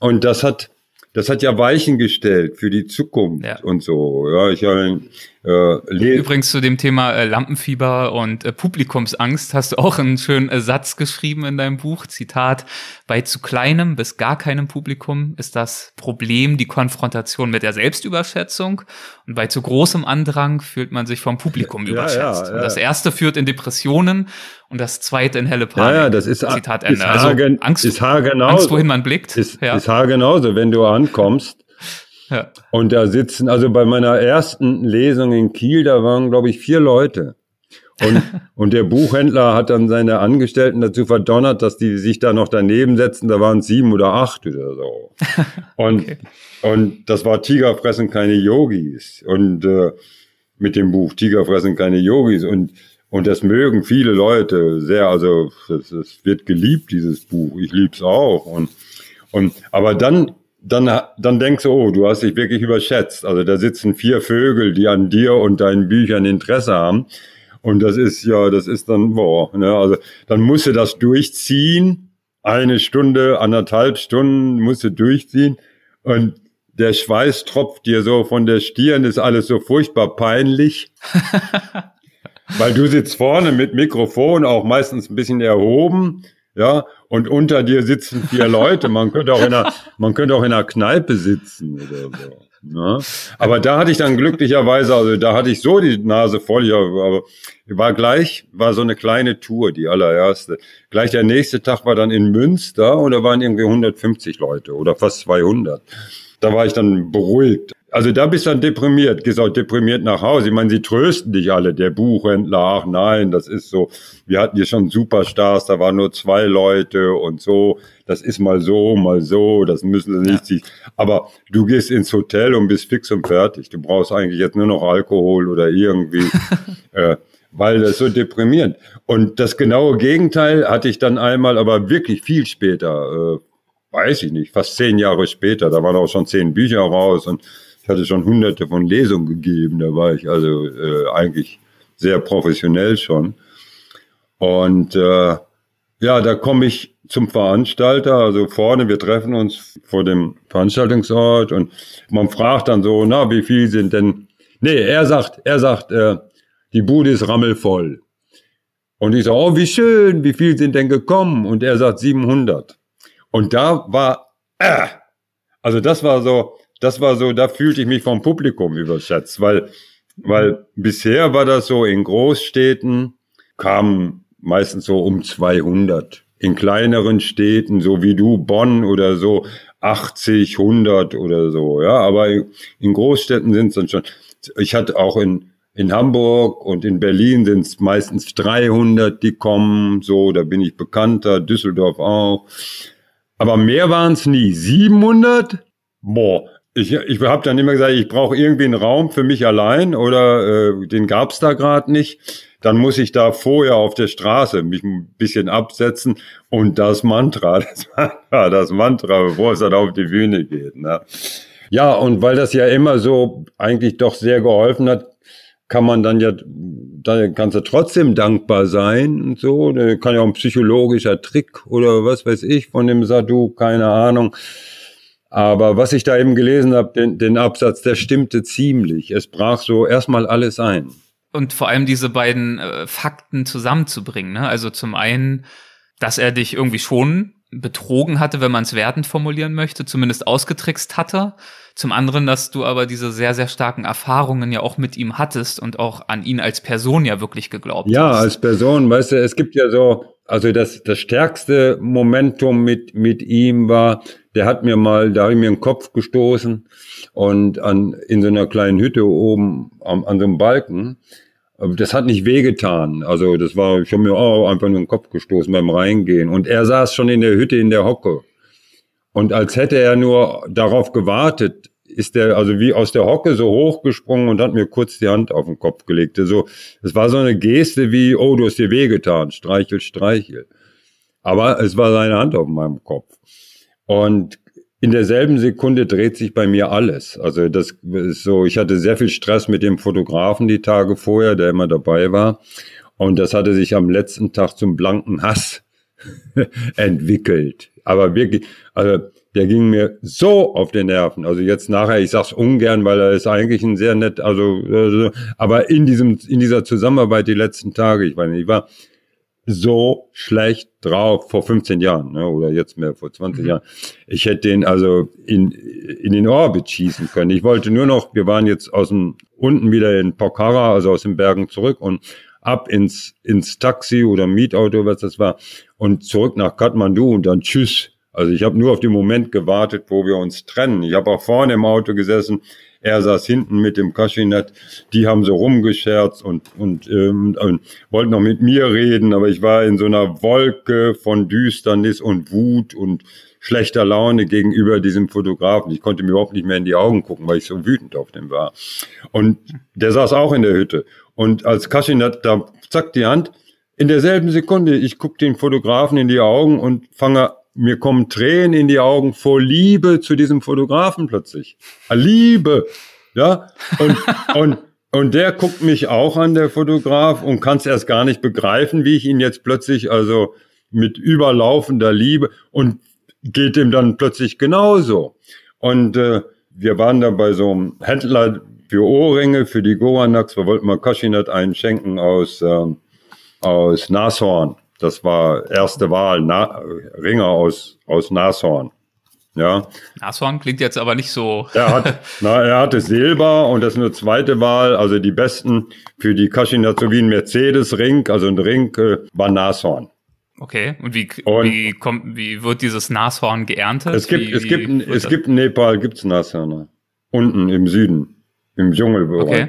Und das hat das hat ja Weichen gestellt für die Zukunft ja. und so. Ja, ich habe
äh, Übrigens zu dem Thema äh, Lampenfieber und äh, Publikumsangst hast du auch einen schönen äh, Satz geschrieben in deinem Buch. Zitat: Bei zu kleinem bis gar keinem Publikum ist das Problem die Konfrontation mit der Selbstüberschätzung und bei zu großem Andrang fühlt man sich vom Publikum ja, überschätzt. Ja, ja, und das erste führt in Depressionen und das zweite in helle Panik.
Ja, ja, das ist
Zitat Ende. Ist also Angst,
ist
Angst, wohin man blickt.
Ist, ja. ist haargenauso, wenn du ankommst ja. Und da sitzen, also bei meiner ersten Lesung in Kiel, da waren, glaube ich, vier Leute. Und, und der Buchhändler hat dann seine Angestellten dazu verdonnert, dass die sich da noch daneben setzen. Da waren sieben oder acht oder so. Und, okay. und das war Tiger fressen keine Yogis. Und äh, mit dem Buch Tiger fressen keine Yogis. Und, und das mögen viele Leute sehr. Also es wird geliebt, dieses Buch. Ich lieb's auch. Und, und aber dann dann, dann denkst du, oh, du hast dich wirklich überschätzt. Also da sitzen vier Vögel, die an dir und deinen Büchern Interesse haben. Und das ist ja, das ist dann, boah, ne, also dann musst du das durchziehen. Eine Stunde, anderthalb Stunden musst du durchziehen. Und der Schweiß tropft dir so von der Stirn, ist alles so furchtbar peinlich. Weil du sitzt vorne mit Mikrofon, auch meistens ein bisschen erhoben ja, und unter dir sitzen vier Leute. Man könnte auch in einer, man könnte auch in einer Kneipe sitzen oder so. Ne? Aber da hatte ich dann glücklicherweise, also da hatte ich so die Nase voll, aber war gleich, war so eine kleine Tour, die allererste. Gleich der nächste Tag war dann in Münster und da waren irgendwie 150 Leute oder fast 200. Da war ich dann beruhigt. Also da bist du dann deprimiert, gehst auch deprimiert nach Hause. Ich meine, sie trösten dich alle, der Buchhändler, ach nein, das ist so, wir hatten hier schon Superstars, da waren nur zwei Leute und so, das ist mal so, mal so, das müssen sie nicht ja. Aber du gehst ins Hotel und bist fix und fertig. Du brauchst eigentlich jetzt nur noch Alkohol oder irgendwie, äh, weil das so deprimierend. Und das genaue Gegenteil hatte ich dann einmal, aber wirklich viel später, äh, weiß ich nicht, fast zehn Jahre später, da waren auch schon zehn Bücher raus und hatte schon hunderte von Lesungen gegeben, da war ich also äh, eigentlich sehr professionell schon. Und äh, ja, da komme ich zum Veranstalter, also vorne, wir treffen uns vor dem Veranstaltungsort und man fragt dann so, na, wie viel sind denn, nee, er sagt, er sagt, äh, die Bude ist rammelvoll. Und ich so, oh, wie schön, wie viel sind denn gekommen? Und er sagt 700. Und da war, äh, also das war so, das war so, da fühlte ich mich vom Publikum überschätzt, weil, weil bisher war das so in Großstädten kamen meistens so um 200. In kleineren Städten, so wie du, Bonn oder so, 80, 100 oder so, ja. Aber in Großstädten sind es dann schon. Ich hatte auch in, in Hamburg und in Berlin sind es meistens 300, die kommen, so, da bin ich bekannter, Düsseldorf auch. Aber mehr waren es nie. 700? Boah, ich, ich habe dann immer gesagt, ich brauche irgendwie einen Raum für mich allein oder äh, den gab's da gerade nicht. Dann muss ich da vorher auf der Straße mich ein bisschen absetzen und das Mantra, das Mantra, das Mantra, bevor es dann auf die Bühne geht. Ne? Ja, und weil das ja immer so eigentlich doch sehr geholfen hat, kann man dann ja, da kannst du trotzdem dankbar sein und so. Kann ja auch ein psychologischer Trick oder was weiß ich von dem Sadhu, keine Ahnung. Aber was ich da eben gelesen habe, den, den Absatz, der stimmte ziemlich. Es brach so erstmal alles ein.
Und vor allem diese beiden äh, Fakten zusammenzubringen. Ne? Also zum einen, dass er dich irgendwie schon betrogen hatte, wenn man es wertend formulieren möchte, zumindest ausgetrickst hatte. Zum anderen, dass du aber diese sehr, sehr starken Erfahrungen ja auch mit ihm hattest und auch an ihn als Person ja wirklich geglaubt
ja, hast. Ja, als Person, weißt du, es gibt ja so, also das, das stärkste Momentum mit, mit ihm war, der hat mir mal, da habe ich mir einen Kopf gestoßen und an, in so einer kleinen Hütte oben an, an so einem Balken. Das hat nicht wehgetan. Also das war, ich habe mir auch einfach nur den Kopf gestoßen beim Reingehen. Und er saß schon in der Hütte in der Hocke. Und als hätte er nur darauf gewartet, ist er also wie aus der Hocke so hochgesprungen und hat mir kurz die Hand auf den Kopf gelegt. So, es war so eine Geste wie, oh, du hast dir wehgetan, streichel, streichel. Aber es war seine Hand auf meinem Kopf. Und in derselben Sekunde dreht sich bei mir alles. Also das ist so, ich hatte sehr viel Stress mit dem Fotografen die Tage vorher, der immer dabei war. Und das hatte sich am letzten Tag zum blanken Hass entwickelt. Aber wirklich, also der ging mir so auf den Nerven. Also jetzt nachher, ich sag's ungern, weil er ist eigentlich ein sehr nett, also, also aber in diesem, in dieser Zusammenarbeit die letzten Tage, ich weiß nicht, ich war so schlecht drauf vor 15 Jahren ne, oder jetzt mehr vor 20 mhm. Jahren. Ich hätte den also in, in den Orbit schießen können. Ich wollte nur noch, wir waren jetzt aus dem unten wieder in Pokhara, also aus den Bergen zurück und ab ins, ins Taxi oder Mietauto, was das war, und zurück nach Kathmandu und dann tschüss. Also ich habe nur auf den Moment gewartet, wo wir uns trennen. Ich habe auch vorne im Auto gesessen, er saß hinten mit dem Kaschinett. Die haben so rumgescherzt und, und, ähm, und wollten noch mit mir reden, aber ich war in so einer Wolke von Düsternis und Wut und schlechter Laune gegenüber diesem Fotografen. Ich konnte mir überhaupt nicht mehr in die Augen gucken, weil ich so wütend auf dem war. Und der saß auch in der Hütte. Und als Kaschinat da zack die Hand, in derselben Sekunde, ich gucke den Fotografen in die Augen und fange mir kommen Tränen in die Augen vor Liebe zu diesem Fotografen plötzlich. Liebe, ja. Und, und, und der guckt mich auch an, der Fotograf, und kann es erst gar nicht begreifen, wie ich ihn jetzt plötzlich, also mit überlaufender Liebe und geht ihm dann plötzlich genauso. Und äh, wir waren da bei so einem Händler für Ohrringe, für die Goanaks. Wir wollten mal Kaschinat einschenken aus, äh, aus Nashorn. Das war erste Wahl, Na Ringer aus, aus Nashorn. Ja.
Nashorn klingt jetzt aber nicht so.
er, hat, na, er hatte Silber und das ist eine zweite Wahl. Also die besten für die Kaschinat sowie ein Mercedes-Ring, also ein Ring, äh, war Nashorn.
Okay, und wie, und wie, kommt, wie wird dieses Nashorn geerntet?
Es gibt,
wie,
es gibt, es gibt in Nepal gibt's Nashörner. Unten im Süden, im Dschungelbereich. Okay.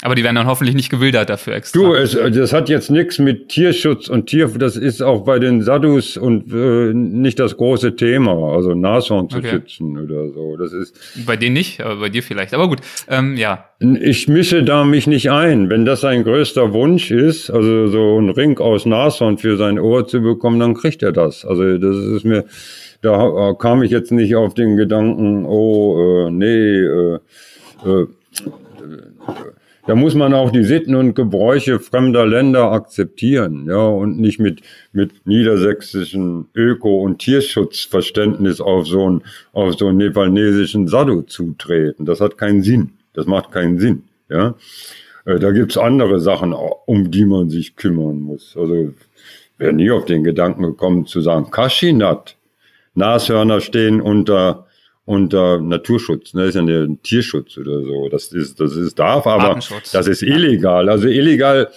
Aber die werden dann hoffentlich nicht gewildert dafür extra.
Du, es, das hat jetzt nichts mit Tierschutz und Tier, das ist auch bei den Sadhus und äh, nicht das große Thema, also Nashorn zu okay. schützen oder so. Das ist
bei denen nicht, aber bei dir vielleicht. Aber gut, ähm, ja.
Ich mische da mich nicht ein. Wenn das sein größter Wunsch ist, also so ein Ring aus Nashorn für sein Ohr zu bekommen, dann kriegt er das. Also das ist mir, da kam ich jetzt nicht auf den Gedanken, oh äh, nee. Äh, äh, da muss man auch die Sitten und Gebräuche fremder Länder akzeptieren, ja, und nicht mit, mit niedersächsischen Öko- und Tierschutzverständnis auf so einen, auf so einen nepalesischen Sadhu zutreten. Das hat keinen Sinn. Das macht keinen Sinn, ja. Äh, da gibt's andere Sachen, um die man sich kümmern muss. Also, wäre nie auf den Gedanken gekommen zu sagen, Kashinat, Nashörner stehen unter unter Naturschutz, ne, ist ja ein Tierschutz oder so. Das ist, das ist darf, aber das ist illegal. Also illegal,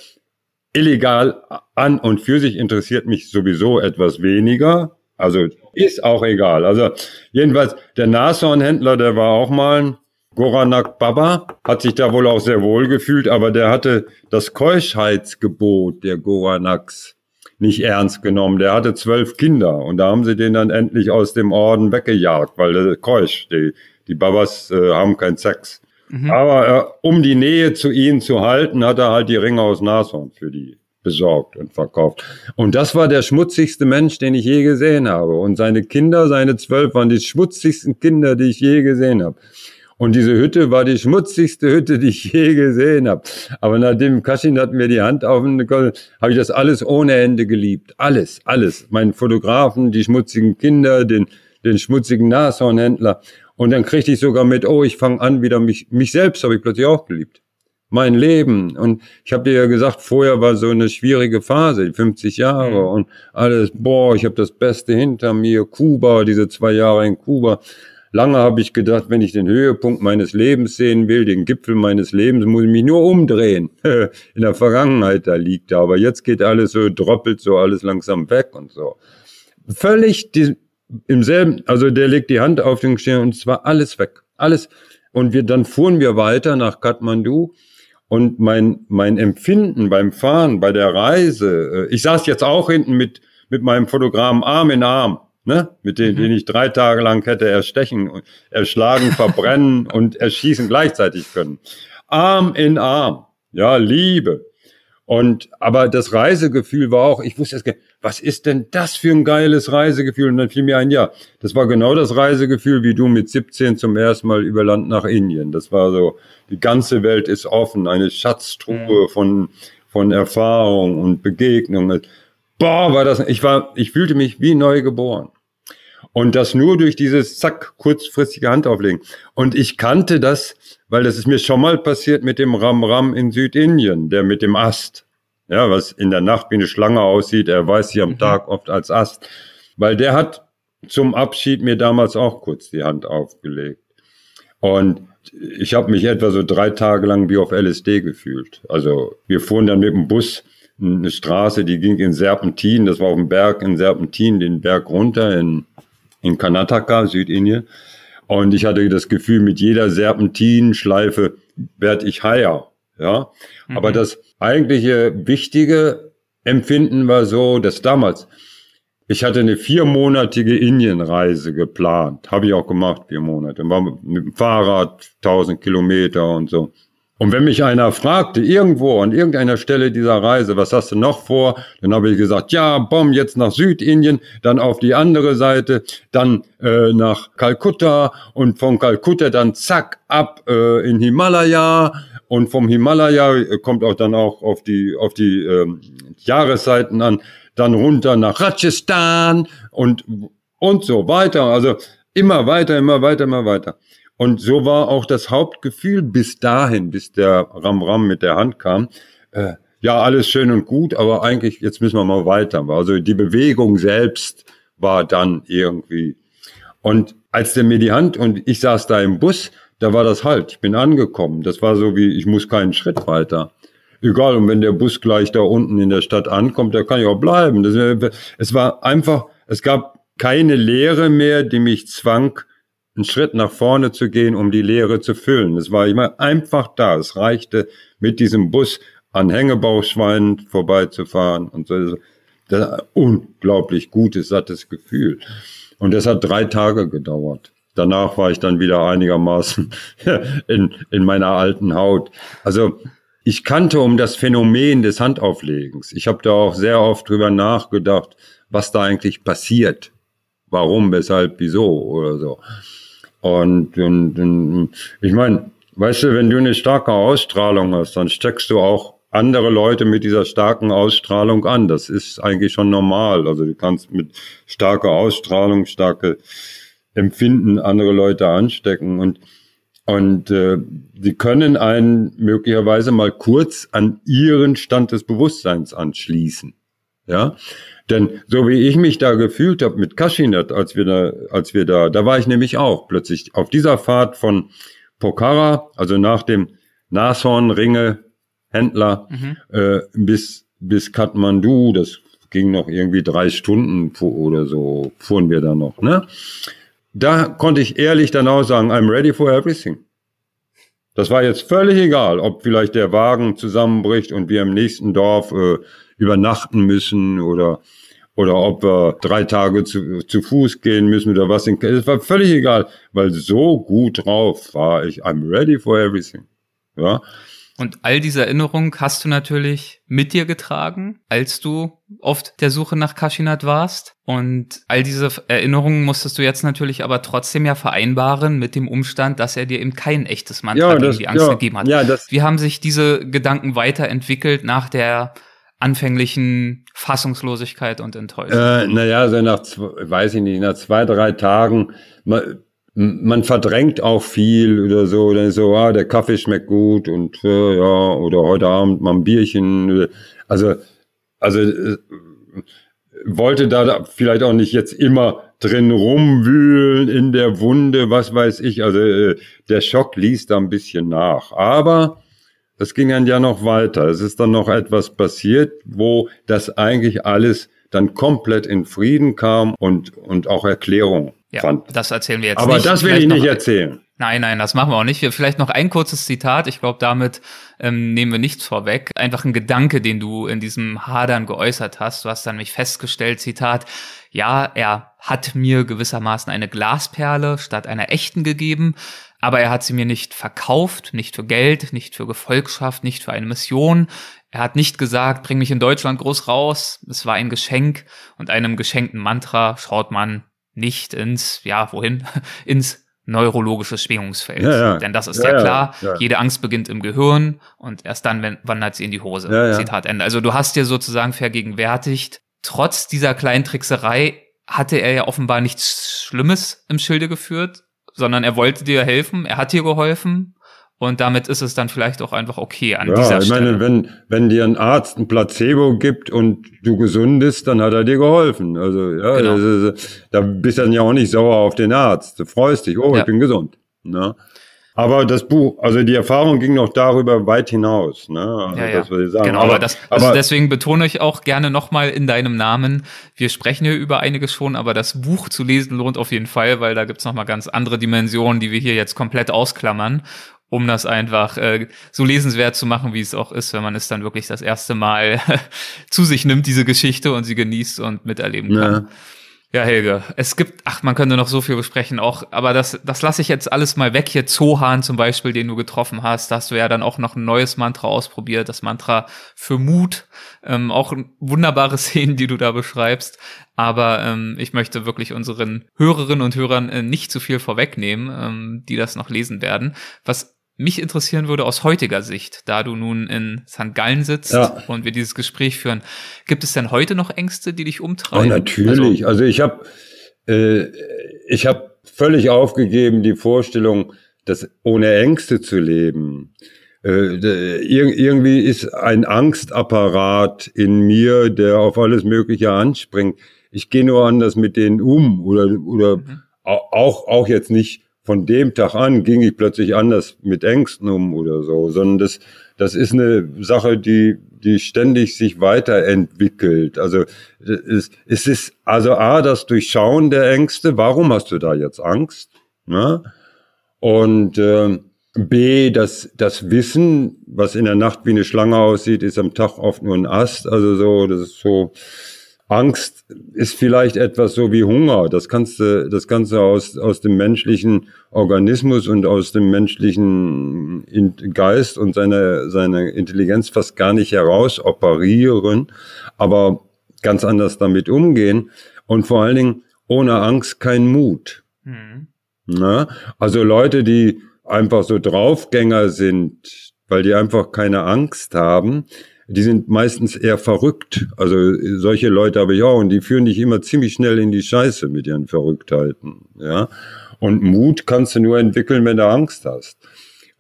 illegal an und für sich interessiert mich sowieso etwas weniger. Also ist auch egal. Also jedenfalls der Nashornhändler, der war auch mal ein Goranak Baba, hat sich da wohl auch sehr wohl gefühlt, aber der hatte das Keuschheitsgebot der Goranaks nicht ernst genommen. Der hatte zwölf Kinder und da haben sie den dann endlich aus dem Orden weggejagt, weil der keusch, die, die Babas äh, haben keinen Sex. Mhm. Aber äh, um die Nähe zu ihnen zu halten, hat er halt die Ringe aus Nashorn für die besorgt und verkauft. Und das war der schmutzigste Mensch, den ich je gesehen habe. Und seine Kinder, seine zwölf, waren die schmutzigsten Kinder, die ich je gesehen habe. Und diese Hütte war die schmutzigste Hütte, die ich je gesehen habe. Aber nachdem Kaschin hat mir die Hand auf den habe ich das alles ohne Ende geliebt. Alles, alles. Meinen Fotografen, die schmutzigen Kinder, den, den schmutzigen Nashornhändler. Und dann kriegte ich sogar mit, oh, ich fange an wieder, mich, mich selbst habe ich plötzlich auch geliebt. Mein Leben. Und ich habe dir ja gesagt, vorher war so eine schwierige Phase, 50 Jahre mhm. und alles, boah, ich habe das Beste hinter mir, Kuba, diese zwei Jahre in Kuba. Lange habe ich gedacht, wenn ich den Höhepunkt meines Lebens sehen will, den Gipfel meines Lebens, muss ich mich nur umdrehen. In der Vergangenheit, da liegt er. Aber jetzt geht alles so, droppelt so alles langsam weg und so. Völlig die, im selben, also der legt die Hand auf den Stirn und es war alles weg. Alles. Und wir, dann fuhren wir weiter nach Kathmandu. Und mein, mein Empfinden beim Fahren, bei der Reise, äh, ich saß jetzt auch hinten mit, mit meinem Fotografen Arm in Arm ne? mit denen, mhm. den ich drei Tage lang hätte erstechen, erschlagen, verbrennen und erschießen gleichzeitig können. Arm in Arm, ja, Liebe. Und aber das Reisegefühl war auch, ich wusste jetzt, was ist denn das für ein geiles Reisegefühl? Und dann fiel mir ein, ja, das war genau das Reisegefühl, wie du mit 17 zum ersten Mal über Land nach Indien. Das war so, die ganze Welt ist offen, eine Schatztruhe mhm. von von Erfahrung und Begegnungen boah, war das, ich war, ich fühlte mich wie neu geboren. Und das nur durch dieses zack, kurzfristige Handauflegen. Und ich kannte das, weil das ist mir schon mal passiert mit dem Ram Ram in Südindien, der mit dem Ast. Ja, was in der Nacht wie eine Schlange aussieht, er weiß sie am mhm. Tag oft als Ast. Weil der hat zum Abschied mir damals auch kurz die Hand aufgelegt. Und ich habe mich etwa so drei Tage lang wie auf LSD gefühlt. Also wir fuhren dann mit dem Bus eine Straße, die ging in Serpentin, das war auf dem Berg in Serpentin, den Berg runter in, in Karnataka, Südindien. Und ich hatte das Gefühl, mit jeder Serpentinschleife werde ich higher. Ja, mhm. aber das eigentliche wichtige Empfinden war so, dass damals ich hatte eine viermonatige Indienreise geplant, habe ich auch gemacht, vier Monate. War mit dem Fahrrad 1000 Kilometer und so. Und wenn mich einer fragte, irgendwo an irgendeiner Stelle dieser Reise, was hast du noch vor? Dann habe ich gesagt, ja, bom, jetzt nach Südindien, dann auf die andere Seite, dann äh, nach Kalkutta und von Kalkutta dann zack ab äh, in Himalaya und vom Himalaya äh, kommt auch dann auch auf die auf die ähm, Jahreszeiten an, dann runter nach Rajasthan und und so weiter. Also immer weiter, immer weiter, immer weiter. Und so war auch das Hauptgefühl bis dahin, bis der Ram Ram mit der Hand kam. Äh, ja, alles schön und gut, aber eigentlich, jetzt müssen wir mal weiter. Also die Bewegung selbst war dann irgendwie. Und als der mir die Hand und ich saß da im Bus, da war das halt. Ich bin angekommen. Das war so wie, ich muss keinen Schritt weiter. Egal, und wenn der Bus gleich da unten in der Stadt ankommt, da kann ich auch bleiben. Das, es war einfach, es gab keine Lehre mehr, die mich zwang, einen Schritt nach vorne zu gehen, um die Leere zu füllen. Es war immer einfach da. Es reichte, mit diesem Bus an Hängebauchschweinen vorbeizufahren und so. Das unglaublich gutes, sattes Gefühl. Und das hat drei Tage gedauert. Danach war ich dann wieder einigermaßen in, in meiner alten Haut. Also ich kannte um das Phänomen des Handauflegens. Ich habe da auch sehr oft drüber nachgedacht, was da eigentlich passiert. Warum, weshalb, wieso oder so. Und, und, und ich meine, Weißt du, wenn du eine starke Ausstrahlung hast, dann steckst du auch andere Leute mit dieser starken Ausstrahlung an. Das ist eigentlich schon normal. Also du kannst mit starker Ausstrahlung, starke Empfinden andere Leute anstecken und und äh, sie können einen möglicherweise mal kurz an ihren Stand des Bewusstseins anschließen. Ja, denn so wie ich mich da gefühlt habe mit Kashinet, als wir da, als wir da, da war ich nämlich auch plötzlich auf dieser Fahrt von Pokhara, also nach dem Nashornringe Händler mhm. äh, bis bis Kathmandu, das ging noch irgendwie drei Stunden oder so fuhren wir da noch, ne? Da konnte ich ehrlich dann auch sagen, I'm ready for everything. Das war jetzt völlig egal, ob vielleicht der Wagen zusammenbricht und wir im nächsten Dorf äh, übernachten müssen oder oder ob wir drei Tage zu, zu Fuß gehen müssen oder was. Es war völlig egal, weil so gut drauf war ich. I'm ready for everything. Ja.
Und all diese Erinnerungen hast du natürlich mit dir getragen, als du oft der Suche nach Kashinat warst. Und all diese Erinnerungen musstest du jetzt natürlich aber trotzdem ja vereinbaren mit dem Umstand, dass er dir eben kein echtes Mantra ja, gegen die Angst ja, gegeben hat. Ja, das Wie haben sich diese Gedanken weiterentwickelt nach der anfänglichen Fassungslosigkeit und Enttäuschung?
Äh, naja, so nach, weiß ich nicht, nach zwei, drei Tagen, man, man verdrängt auch viel oder so, oder so, ah, der Kaffee schmeckt gut und äh, ja, oder heute Abend mal ein Bierchen. Also, also äh, wollte da vielleicht auch nicht jetzt immer drin rumwühlen in der Wunde, was weiß ich. Also äh, der Schock ließ da ein bisschen nach. Aber es ging dann ja noch weiter. Es ist dann noch etwas passiert, wo das eigentlich alles dann komplett in Frieden kam und, und auch Erklärung
ja,
fand.
Das erzählen wir jetzt
Aber
nicht.
das will vielleicht ich nicht erzählen.
Nein, nein, das machen wir auch nicht. Vielleicht noch ein kurzes Zitat. Ich glaube, damit ähm, nehmen wir nichts vorweg. Einfach ein Gedanke, den du in diesem Hadern geäußert hast. Du hast dann mich festgestellt, Zitat, ja, er hat mir gewissermaßen eine Glasperle statt einer echten gegeben, aber er hat sie mir nicht verkauft, nicht für Geld, nicht für Gefolgschaft, nicht für eine Mission. Er hat nicht gesagt, bring mich in Deutschland groß raus. Es war ein Geschenk und einem geschenkten Mantra schaut man nicht ins, ja, wohin? ins neurologische Schwingungsfeld. Ja, ja. Denn das ist ja, ja klar, jede Angst beginnt im Gehirn und erst dann wandert sie in die Hose. Zitat Ende. Also du hast dir sozusagen vergegenwärtigt, trotz dieser kleinen Trickserei hatte er ja offenbar nichts Schlimmes im Schilde geführt, sondern er wollte dir helfen, er hat dir geholfen und damit ist es dann vielleicht auch einfach okay an ja, dieser Stelle.
Ich meine, wenn, wenn dir ein Arzt ein Placebo gibt und du gesund bist, dann hat er dir geholfen. Also, ja, genau. ist, da bist du dann ja auch nicht sauer auf den Arzt. Du freust dich, oh, ja. ich bin gesund. Ne? Aber das Buch, also die Erfahrung ging noch darüber weit hinaus. Ne? Also
ja, ja. Das, was ich sagen. Genau, aber, das, also aber deswegen betone ich auch gerne nochmal in deinem Namen, wir sprechen hier über einiges schon, aber das Buch zu lesen lohnt auf jeden Fall, weil da gibt's nochmal ganz andere Dimensionen, die wir hier jetzt komplett ausklammern um das einfach äh, so lesenswert zu machen, wie es auch ist, wenn man es dann wirklich das erste Mal zu sich nimmt, diese Geschichte und sie genießt und miterleben kann. Ja. Ja, Helge, es gibt, ach, man könnte noch so viel besprechen auch, aber das, das lasse ich jetzt alles mal weg. Hier Zohan zum Beispiel, den du getroffen hast, da hast du ja dann auch noch ein neues Mantra ausprobiert, das Mantra für Mut. Ähm, auch wunderbare Szenen, die du da beschreibst. Aber ähm, ich möchte wirklich unseren Hörerinnen und Hörern äh, nicht zu viel vorwegnehmen, ähm, die das noch lesen werden. Was mich interessieren würde aus heutiger Sicht, da du nun in St. Gallen sitzt ja. und wir dieses Gespräch führen, gibt es denn heute noch Ängste, die dich umtreiben?
Oh, natürlich. Also, also ich habe äh, ich habe völlig aufgegeben die Vorstellung, dass ohne Ängste zu leben. Äh, irgendwie ist ein Angstapparat in mir, der auf alles Mögliche anspringt. Ich gehe nur anders mit denen um oder oder mhm. auch auch jetzt nicht von dem Tag an ging ich plötzlich anders mit Ängsten um oder so, sondern das, das ist eine Sache, die, die ständig sich weiterentwickelt. Also es, es ist also A, das Durchschauen der Ängste, warum hast du da jetzt Angst? Ne? Und äh, B, das, das Wissen, was in der Nacht wie eine Schlange aussieht, ist am Tag oft nur ein Ast. Also so, das ist so, Angst ist vielleicht etwas so wie Hunger. Das kannst du, das kannst du aus, aus dem menschlichen Organismus und aus dem menschlichen Geist und seiner, seiner Intelligenz fast gar nicht heraus operieren, aber ganz anders damit umgehen. Und vor allen Dingen ohne Angst kein Mut. Mhm. Na? Also Leute, die einfach so Draufgänger sind, weil die einfach keine Angst haben, die sind meistens eher verrückt. Also solche Leute habe ich auch und die führen dich immer ziemlich schnell in die Scheiße mit ihren Verrücktheiten. Ja. Und Mut kannst du nur entwickeln, wenn du Angst hast.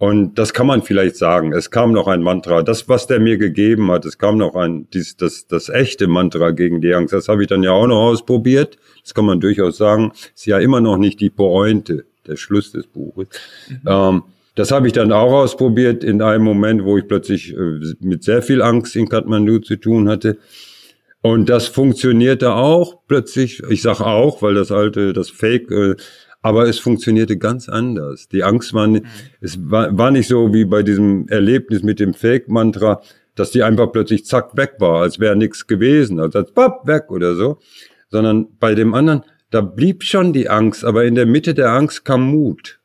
Und das kann man vielleicht sagen. Es kam noch ein Mantra. Das, was der mir gegeben hat, es kam noch ein, dies, das, das echte Mantra gegen die Angst. Das habe ich dann ja auch noch ausprobiert. Das kann man durchaus sagen. Ist ja immer noch nicht die Pointe, der Schluss des Buches. Mhm. Ähm, das habe ich dann auch ausprobiert in einem Moment, wo ich plötzlich äh, mit sehr viel Angst in Kathmandu zu tun hatte. Und das funktionierte auch plötzlich. Ich sage auch, weil das alte, das Fake, äh, aber es funktionierte ganz anders. Die Angst war, nicht, es war, war nicht so wie bei diesem Erlebnis mit dem Fake-Mantra, dass die einfach plötzlich zack weg war, als wäre nichts gewesen, als als papp weg oder so, sondern bei dem anderen, da blieb schon die Angst, aber in der Mitte der Angst kam Mut.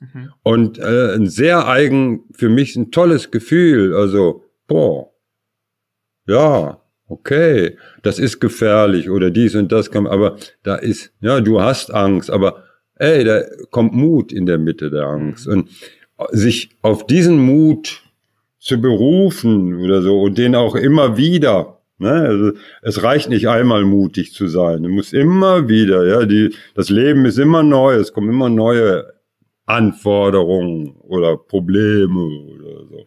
Mhm. Und äh, ein sehr eigen, für mich ein tolles Gefühl. Also, boah, ja, okay, das ist gefährlich oder dies und das kann, aber da ist, ja, du hast Angst, aber ey, da kommt Mut in der Mitte der Angst. Mhm. Und sich auf diesen Mut zu berufen oder so und den auch immer wieder, ne, also es reicht nicht einmal mutig zu sein, du musst immer wieder, ja, die, das Leben ist immer neu, es kommen immer neue Anforderungen oder Probleme oder so.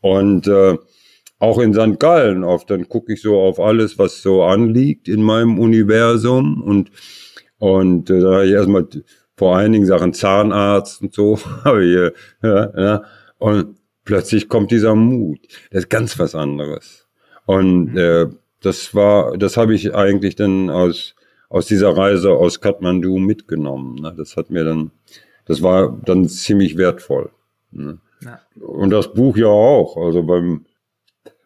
Und äh, auch in St. Gallen oft, dann gucke ich so auf alles, was so anliegt in meinem Universum und und äh, da habe ich erstmal vor allen Dingen Sachen Zahnarzt und so, aber hier, ja, ja, und plötzlich kommt dieser Mut. Das ist ganz was anderes. Und äh, das war, das habe ich eigentlich dann aus aus dieser Reise aus Kathmandu mitgenommen. Ne? Das hat mir dann das war dann ziemlich wertvoll. Ne? Ja. Und das Buch ja auch. Also beim,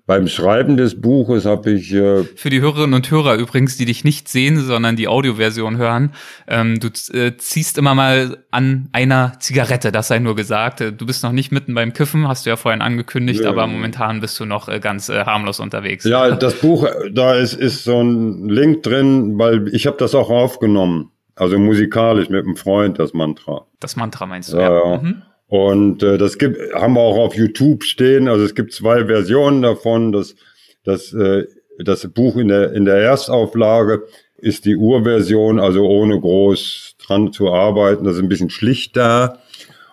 beim Schreiben des Buches habe ich. Äh
Für die Hörerinnen und Hörer übrigens, die dich nicht sehen, sondern die Audioversion hören, ähm, du äh, ziehst immer mal an einer Zigarette, das sei nur gesagt. Äh, du bist noch nicht mitten beim Kiffen, hast du ja vorhin angekündigt, ja. aber momentan bist du noch äh, ganz äh, harmlos unterwegs.
Ja, das Buch, da ist, ist so ein Link drin, weil ich habe das auch aufgenommen. Also musikalisch mit einem Freund, das Mantra.
Das Mantra meinst du,
ja. ja. Mhm. Und äh, das gibt, haben wir auch auf YouTube stehen. Also es gibt zwei Versionen davon. Das, das, äh, das Buch in der, in der Erstauflage ist die Urversion, also ohne groß dran zu arbeiten. Das ist ein bisschen schlichter.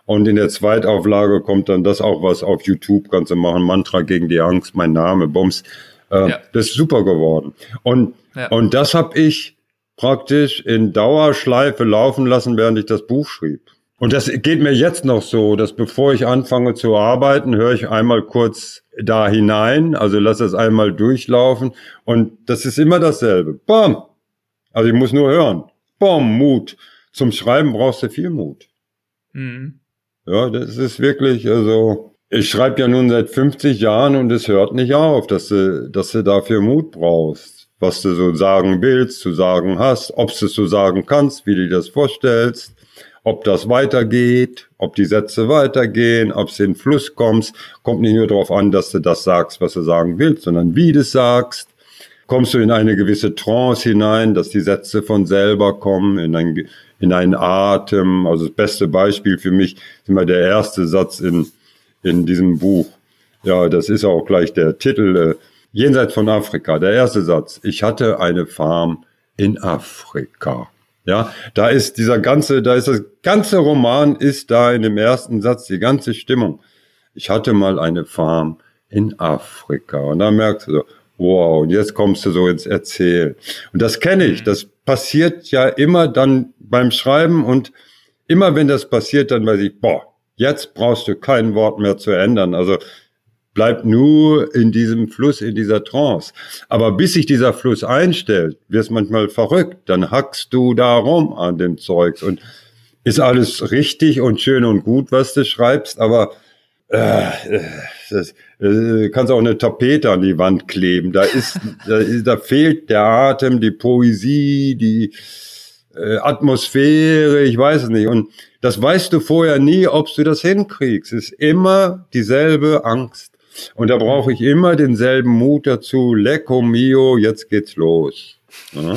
Und in der Zweitauflage kommt dann das auch, was auf YouTube kannst du machen. Mantra gegen die Angst, mein Name, Bums. Äh, ja. Das ist super geworden. Und, ja. und das habe ich praktisch in Dauerschleife laufen lassen, während ich das Buch schrieb. Und das geht mir jetzt noch so, dass bevor ich anfange zu arbeiten, höre ich einmal kurz da hinein, also lasse es einmal durchlaufen und das ist immer dasselbe. Bam! Also ich muss nur hören. Bam, Mut. Zum Schreiben brauchst du viel Mut. Mhm. Ja, das ist wirklich, also ich schreibe ja nun seit 50 Jahren und es hört nicht auf, dass du, dass du dafür Mut brauchst was du so sagen willst, zu sagen hast, ob du es so sagen kannst, wie du dir das vorstellst, ob das weitergeht, ob die Sätze weitergehen, ob es in den Fluss kommst, kommt nicht nur darauf an, dass du das sagst, was du sagen willst, sondern wie du es sagst. Kommst du in eine gewisse Trance hinein, dass die Sätze von selber kommen, in, ein, in einen Atem. Also das beste Beispiel für mich ist immer der erste Satz in, in diesem Buch. Ja, das ist auch gleich der Titel. Äh, jenseits von Afrika. Der erste Satz. Ich hatte eine Farm in Afrika. Ja, da ist dieser ganze, da ist das ganze Roman ist da in dem ersten Satz, die ganze Stimmung. Ich hatte mal eine Farm in Afrika. Und da merkst du so, wow, und jetzt kommst du so ins Erzählen. Und das kenne ich. Das passiert ja immer dann beim Schreiben und immer wenn das passiert, dann weiß ich, boah, jetzt brauchst du kein Wort mehr zu ändern. Also bleibt nur in diesem Fluss, in dieser Trance. Aber bis sich dieser Fluss einstellt, wirst manchmal verrückt. Dann hackst du da rum an dem Zeugs und ist alles richtig und schön und gut, was du schreibst, aber äh, das, äh, kannst auch eine Tapete an die Wand kleben. Da ist, da, da fehlt der Atem, die Poesie, die äh, Atmosphäre, ich weiß es nicht. Und das weißt du vorher nie, ob du das hinkriegst. Es ist immer dieselbe Angst. Und da brauche ich immer denselben Mut dazu. Lecco mio, jetzt geht's los. Ja?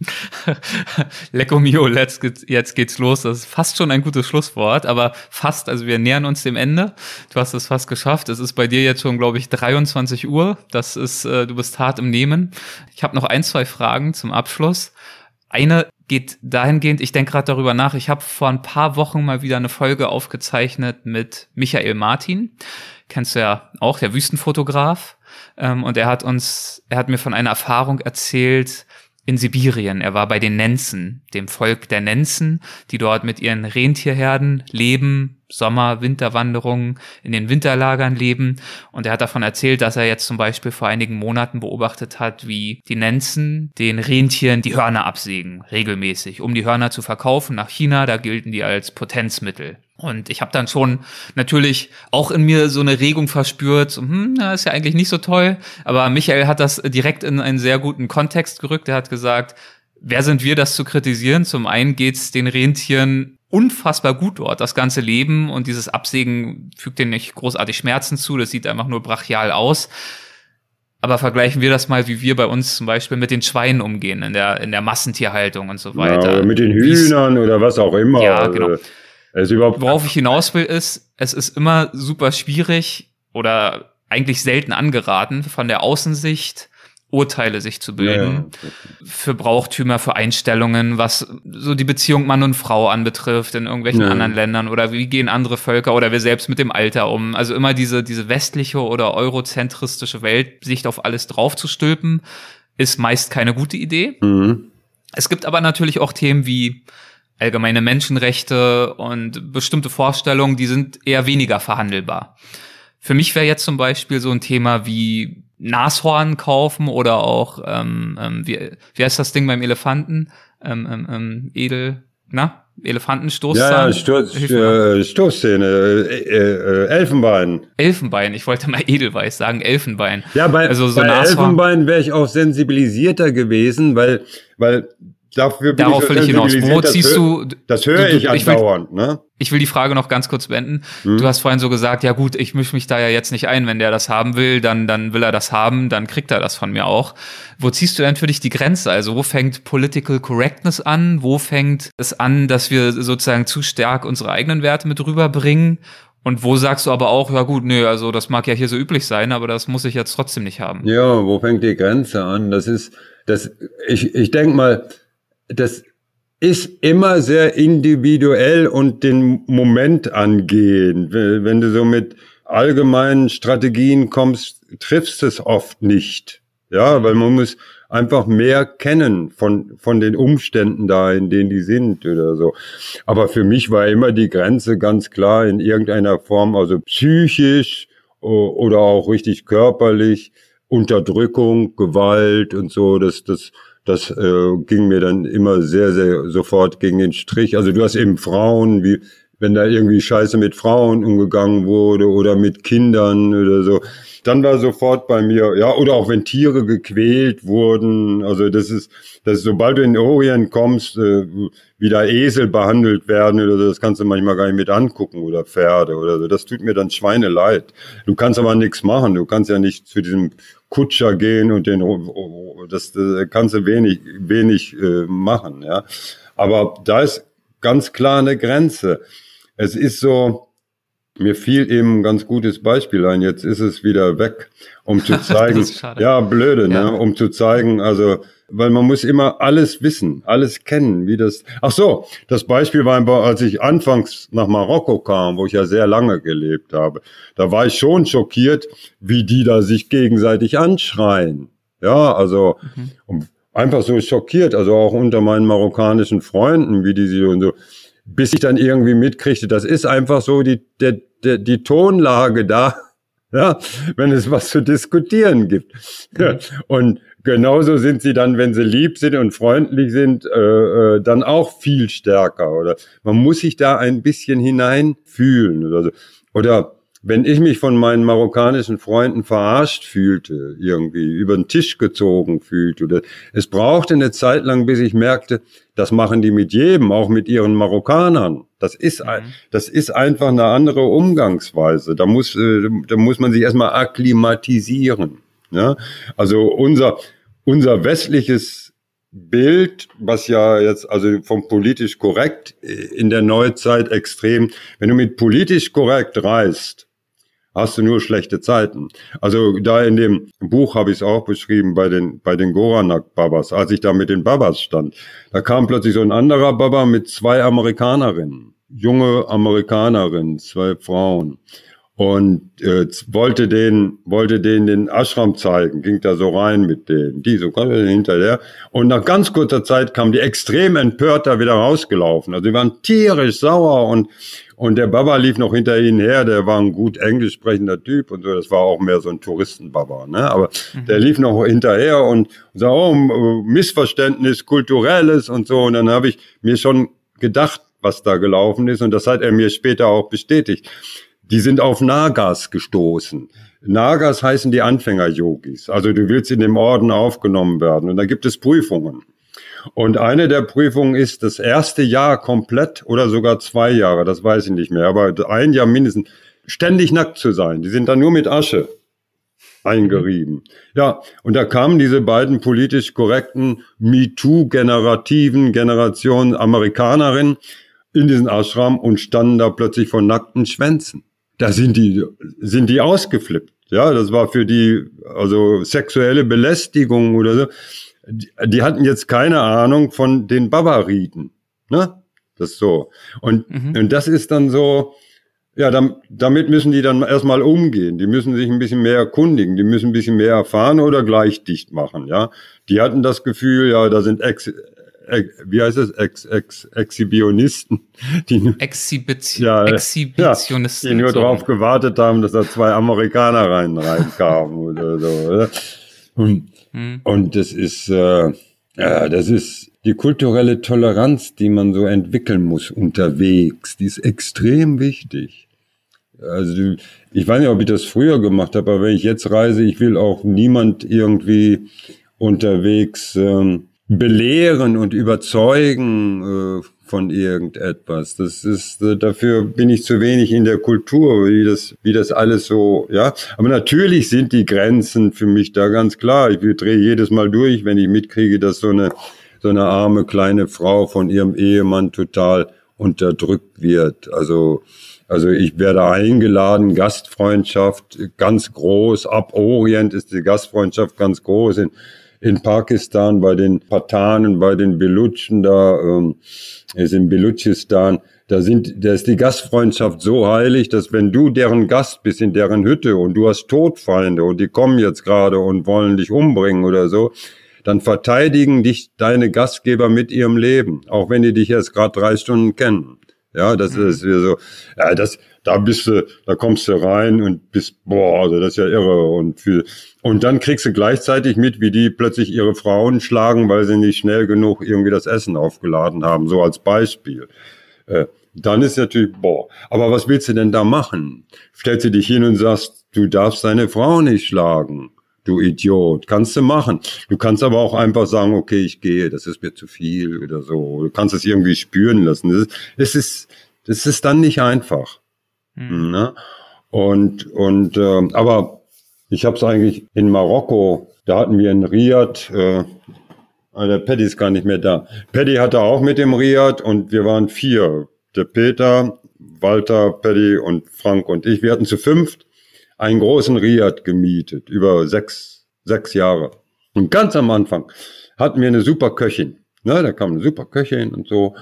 Lecco mio, let's get, jetzt geht's los. Das ist fast schon ein gutes Schlusswort, aber fast, also wir nähern uns dem Ende. Du hast es fast geschafft. Es ist bei dir jetzt schon, glaube ich, 23 Uhr. Das ist, äh, du bist hart im Nehmen. Ich habe noch ein, zwei Fragen zum Abschluss. Eine geht dahingehend, ich denke gerade darüber nach, ich habe vor ein paar Wochen mal wieder eine Folge aufgezeichnet mit Michael Martin. Kennst du ja auch, der Wüstenfotograf. Ähm, und er hat uns, er hat mir von einer Erfahrung erzählt, in Sibirien. Er war bei den Nenzen, dem Volk der Nenzen, die dort mit ihren Rentierherden leben, Sommer-, Winterwanderungen, in den Winterlagern leben. Und er hat davon erzählt, dass er jetzt zum Beispiel vor einigen Monaten beobachtet hat, wie die Nenzen den Rentieren die Hörner absägen, regelmäßig, um die Hörner zu verkaufen nach China. Da gelten die als Potenzmittel. Und ich habe dann schon natürlich auch in mir so eine Regung verspürt, so, hm, na, ist ja eigentlich nicht so toll. Aber Michael hat das direkt in einen sehr guten Kontext gerückt. Er hat gesagt, wer sind wir, das zu kritisieren? Zum einen geht's den Rentieren unfassbar gut dort, das ganze Leben und dieses Absägen fügt denen nicht großartig Schmerzen zu, das sieht einfach nur brachial aus. Aber vergleichen wir das mal, wie wir bei uns zum Beispiel mit den Schweinen umgehen, in der, in der Massentierhaltung und so weiter. Ja,
mit den Hühnern oder was auch immer.
Ja, genau. Also Worauf ich hinaus will, ist, es ist immer super schwierig oder eigentlich selten angeraten, von der Außensicht Urteile sich zu bilden. Ja, für Brauchtümer, für Einstellungen, was so die Beziehung Mann und Frau anbetrifft in irgendwelchen ja. anderen Ländern oder wie gehen andere Völker oder wir selbst mit dem Alter um. Also immer diese, diese westliche oder eurozentristische Weltsicht auf alles draufzustülpen, ist meist keine gute Idee. Mhm. Es gibt aber natürlich auch Themen wie allgemeine Menschenrechte und bestimmte Vorstellungen, die sind eher weniger verhandelbar. Für mich wäre jetzt zum Beispiel so ein Thema wie Nashorn kaufen oder auch, ähm, ähm, wie, wie heißt das Ding beim Elefanten? Ähm, ähm, ähm, Edel, na? Elefantenstoßzahn?
Ja, ja Stoß, äh, Stoßzähne, äh, äh, Elfenbein.
Elfenbein, ich wollte mal Edelweiß sagen, Elfenbein.
Ja, bei, also so bei Elfenbein wäre ich auch sensibilisierter gewesen, weil, weil Dafür bin
Darauf ich will ich hinaus. Wo ziehst du?
Das höre ich andauernd, ne?
Ich will die Frage noch ganz kurz beenden. Hm. Du hast vorhin so gesagt, ja gut, ich mische mich da ja jetzt nicht ein. Wenn der das haben will, dann, dann will er das haben, dann kriegt er das von mir auch. Wo ziehst du denn für dich die Grenze? Also wo fängt Political Correctness an? Wo fängt es an, dass wir sozusagen zu stark unsere eigenen Werte mit rüberbringen? Und wo sagst du aber auch, ja gut, nö, also das mag ja hier so üblich sein, aber das muss ich jetzt trotzdem nicht haben.
Ja, wo fängt die Grenze an? Das ist, das, ich, ich denk mal, das ist immer sehr individuell und den Moment angehen. Wenn du so mit allgemeinen Strategien kommst, triffst es oft nicht. Ja, weil man muss einfach mehr kennen von, von den Umständen da, in denen die sind oder so. Aber für mich war immer die Grenze ganz klar in irgendeiner Form, also psychisch oder auch richtig körperlich, Unterdrückung, Gewalt und so, das, das, das äh, ging mir dann immer sehr, sehr sofort gegen den Strich. Also du hast eben Frauen, wie wenn da irgendwie Scheiße mit Frauen umgegangen wurde oder mit Kindern oder so, dann war sofort bei mir, ja, oder auch wenn Tiere gequält wurden, also das ist, dass sobald du in den Orient kommst, äh, wie da Esel behandelt werden oder so, das kannst du manchmal gar nicht mit angucken oder Pferde oder so, das tut mir dann Schweine leid. Du kannst aber nichts machen, du kannst ja nicht zu diesem Kutscher gehen und den, das, das kannst du wenig, wenig äh, machen, ja. Aber da ist ganz klar eine Grenze. Es ist so, mir fiel eben ein ganz gutes Beispiel ein, jetzt ist es wieder weg, um zu zeigen, ja, blöde, ne, ja. ne, um zu zeigen, also weil man muss immer alles wissen, alles kennen, wie das. Ach so, das Beispiel war, als ich anfangs nach Marokko kam, wo ich ja sehr lange gelebt habe, da war ich schon schockiert, wie die da sich gegenseitig anschreien. Ja, also mhm. einfach so schockiert, also auch unter meinen marokkanischen Freunden, wie die sich und so, bis ich dann irgendwie mitkriegte, das ist einfach so die der, der, die Tonlage da, ja, wenn es was zu diskutieren gibt. Mhm. Und genauso sind sie dann, wenn sie lieb sind und freundlich sind, äh, äh, dann auch viel stärker. Oder man muss sich da ein bisschen hineinfühlen oder so. Oder wenn ich mich von meinen marokkanischen Freunden verarscht fühlte, irgendwie über den Tisch gezogen fühlte, oder es brauchte eine Zeit lang, bis ich merkte, das machen die mit jedem, auch mit ihren Marokkanern. Das ist, mhm. das ist einfach eine andere Umgangsweise. Da muss, äh, da muss man sich erstmal akklimatisieren. Ja? Also unser, unser westliches Bild, was ja jetzt also vom politisch korrekt in der Neuzeit extrem, wenn du mit politisch korrekt reist, hast du nur schlechte Zeiten. Also da in dem Buch habe ich es auch beschrieben bei den bei den Goranak-Babas, als ich da mit den Babas stand, da kam plötzlich so ein anderer Baba mit zwei Amerikanerinnen, junge Amerikanerinnen, zwei Frauen. Und äh, wollte den wollte den den Ashram zeigen, ging da so rein mit denen, die so hinterher. Und nach ganz kurzer Zeit kam die extrem empört da wieder rausgelaufen. Also die waren tierisch sauer und und der Baba lief noch hinter ihnen her, der war ein gut englisch sprechender Typ und so, das war auch mehr so ein Touristenbaba, ne? Aber mhm. der lief noch hinterher und, und sagte, oh, Missverständnis, kulturelles und so. Und dann habe ich mir schon gedacht, was da gelaufen ist. Und das hat er mir später auch bestätigt. Die sind auf Nagas gestoßen. Nagas heißen die Anfänger-Yogis. Also du willst in dem Orden aufgenommen werden. Und da gibt es Prüfungen. Und eine der Prüfungen ist das erste Jahr komplett oder sogar zwei Jahre, das weiß ich nicht mehr, aber ein Jahr mindestens ständig nackt zu sein. Die sind dann nur mit Asche eingerieben. Ja, und da kamen diese beiden politisch korrekten MeToo-generativen Generationen Amerikanerinnen in diesen Ashram und standen da plötzlich vor nackten Schwänzen. Da sind die, sind die ausgeflippt. Ja, das war für die, also sexuelle Belästigung oder so die, die hatten jetzt keine Ahnung von den Baba-Riten. Ne? Das ist so. Und, mhm. und das ist dann so, ja, damit müssen die dann erstmal umgehen. Die müssen sich ein bisschen mehr erkundigen, die müssen ein bisschen mehr erfahren oder gleich dicht machen, ja. Die hatten das Gefühl, ja, da sind Ex, Ex wie heißt es, Ex, Ex, Exhibitionisten,
die, Exhibition, ja, Exhibitionisten,
ja, die nur so. darauf gewartet haben, dass da zwei Amerikaner rein reinkamen oder so. Oder? Und, hm. und das ist, äh, ja, das ist die kulturelle Toleranz, die man so entwickeln muss unterwegs. Die ist extrem wichtig. Also ich weiß nicht, ob ich das früher gemacht habe, aber wenn ich jetzt reise, ich will auch niemand irgendwie unterwegs ähm, belehren und überzeugen äh, von irgendetwas. Das ist, dafür bin ich zu wenig in der Kultur, wie das, wie das alles so, ja. Aber natürlich sind die Grenzen für mich da ganz klar. Ich drehe jedes Mal durch, wenn ich mitkriege, dass so eine, so eine arme kleine Frau von ihrem Ehemann total unterdrückt wird. Also, also ich werde eingeladen, Gastfreundschaft ganz groß. Ab Orient ist die Gastfreundschaft ganz groß. In, in Pakistan bei den Patanen, bei den Belutschen da, ähm, ist in Belutschistan, da sind, da ist die Gastfreundschaft so heilig, dass wenn du deren Gast bist in deren Hütte und du hast Todfeinde und die kommen jetzt gerade und wollen dich umbringen oder so, dann verteidigen dich deine Gastgeber mit ihrem Leben, auch wenn die dich erst gerade drei Stunden kennen. Ja, das mhm. ist so, ja, das, da bist du, da kommst du rein und bist, boah, also das ist ja irre und viel. Und dann kriegst du gleichzeitig mit, wie die plötzlich ihre Frauen schlagen, weil sie nicht schnell genug irgendwie das Essen aufgeladen haben, so als Beispiel. Äh, dann ist natürlich, boah, aber was willst du denn da machen? Stellst du dich hin und sagst, du darfst deine Frau nicht schlagen. Du Idiot, kannst du machen. Du kannst aber auch einfach sagen, okay, ich gehe, das ist mir zu viel oder so. Du kannst es irgendwie spüren lassen. Es ist, das ist dann nicht einfach. Mhm. Ne? Und, und äh, aber ich habe es eigentlich in Marokko, da hatten wir in Riyadh, äh, ah, der Paddy ist gar nicht mehr da. Paddy hatte auch mit dem Riyadh und wir waren vier. Der Peter, Walter, Paddy und Frank und ich. Wir hatten zu fünft einen großen Riyadh gemietet, über sechs, sechs Jahre. Und ganz am Anfang hatten wir eine super Köchin. Ne, da kam eine super Köchin und so.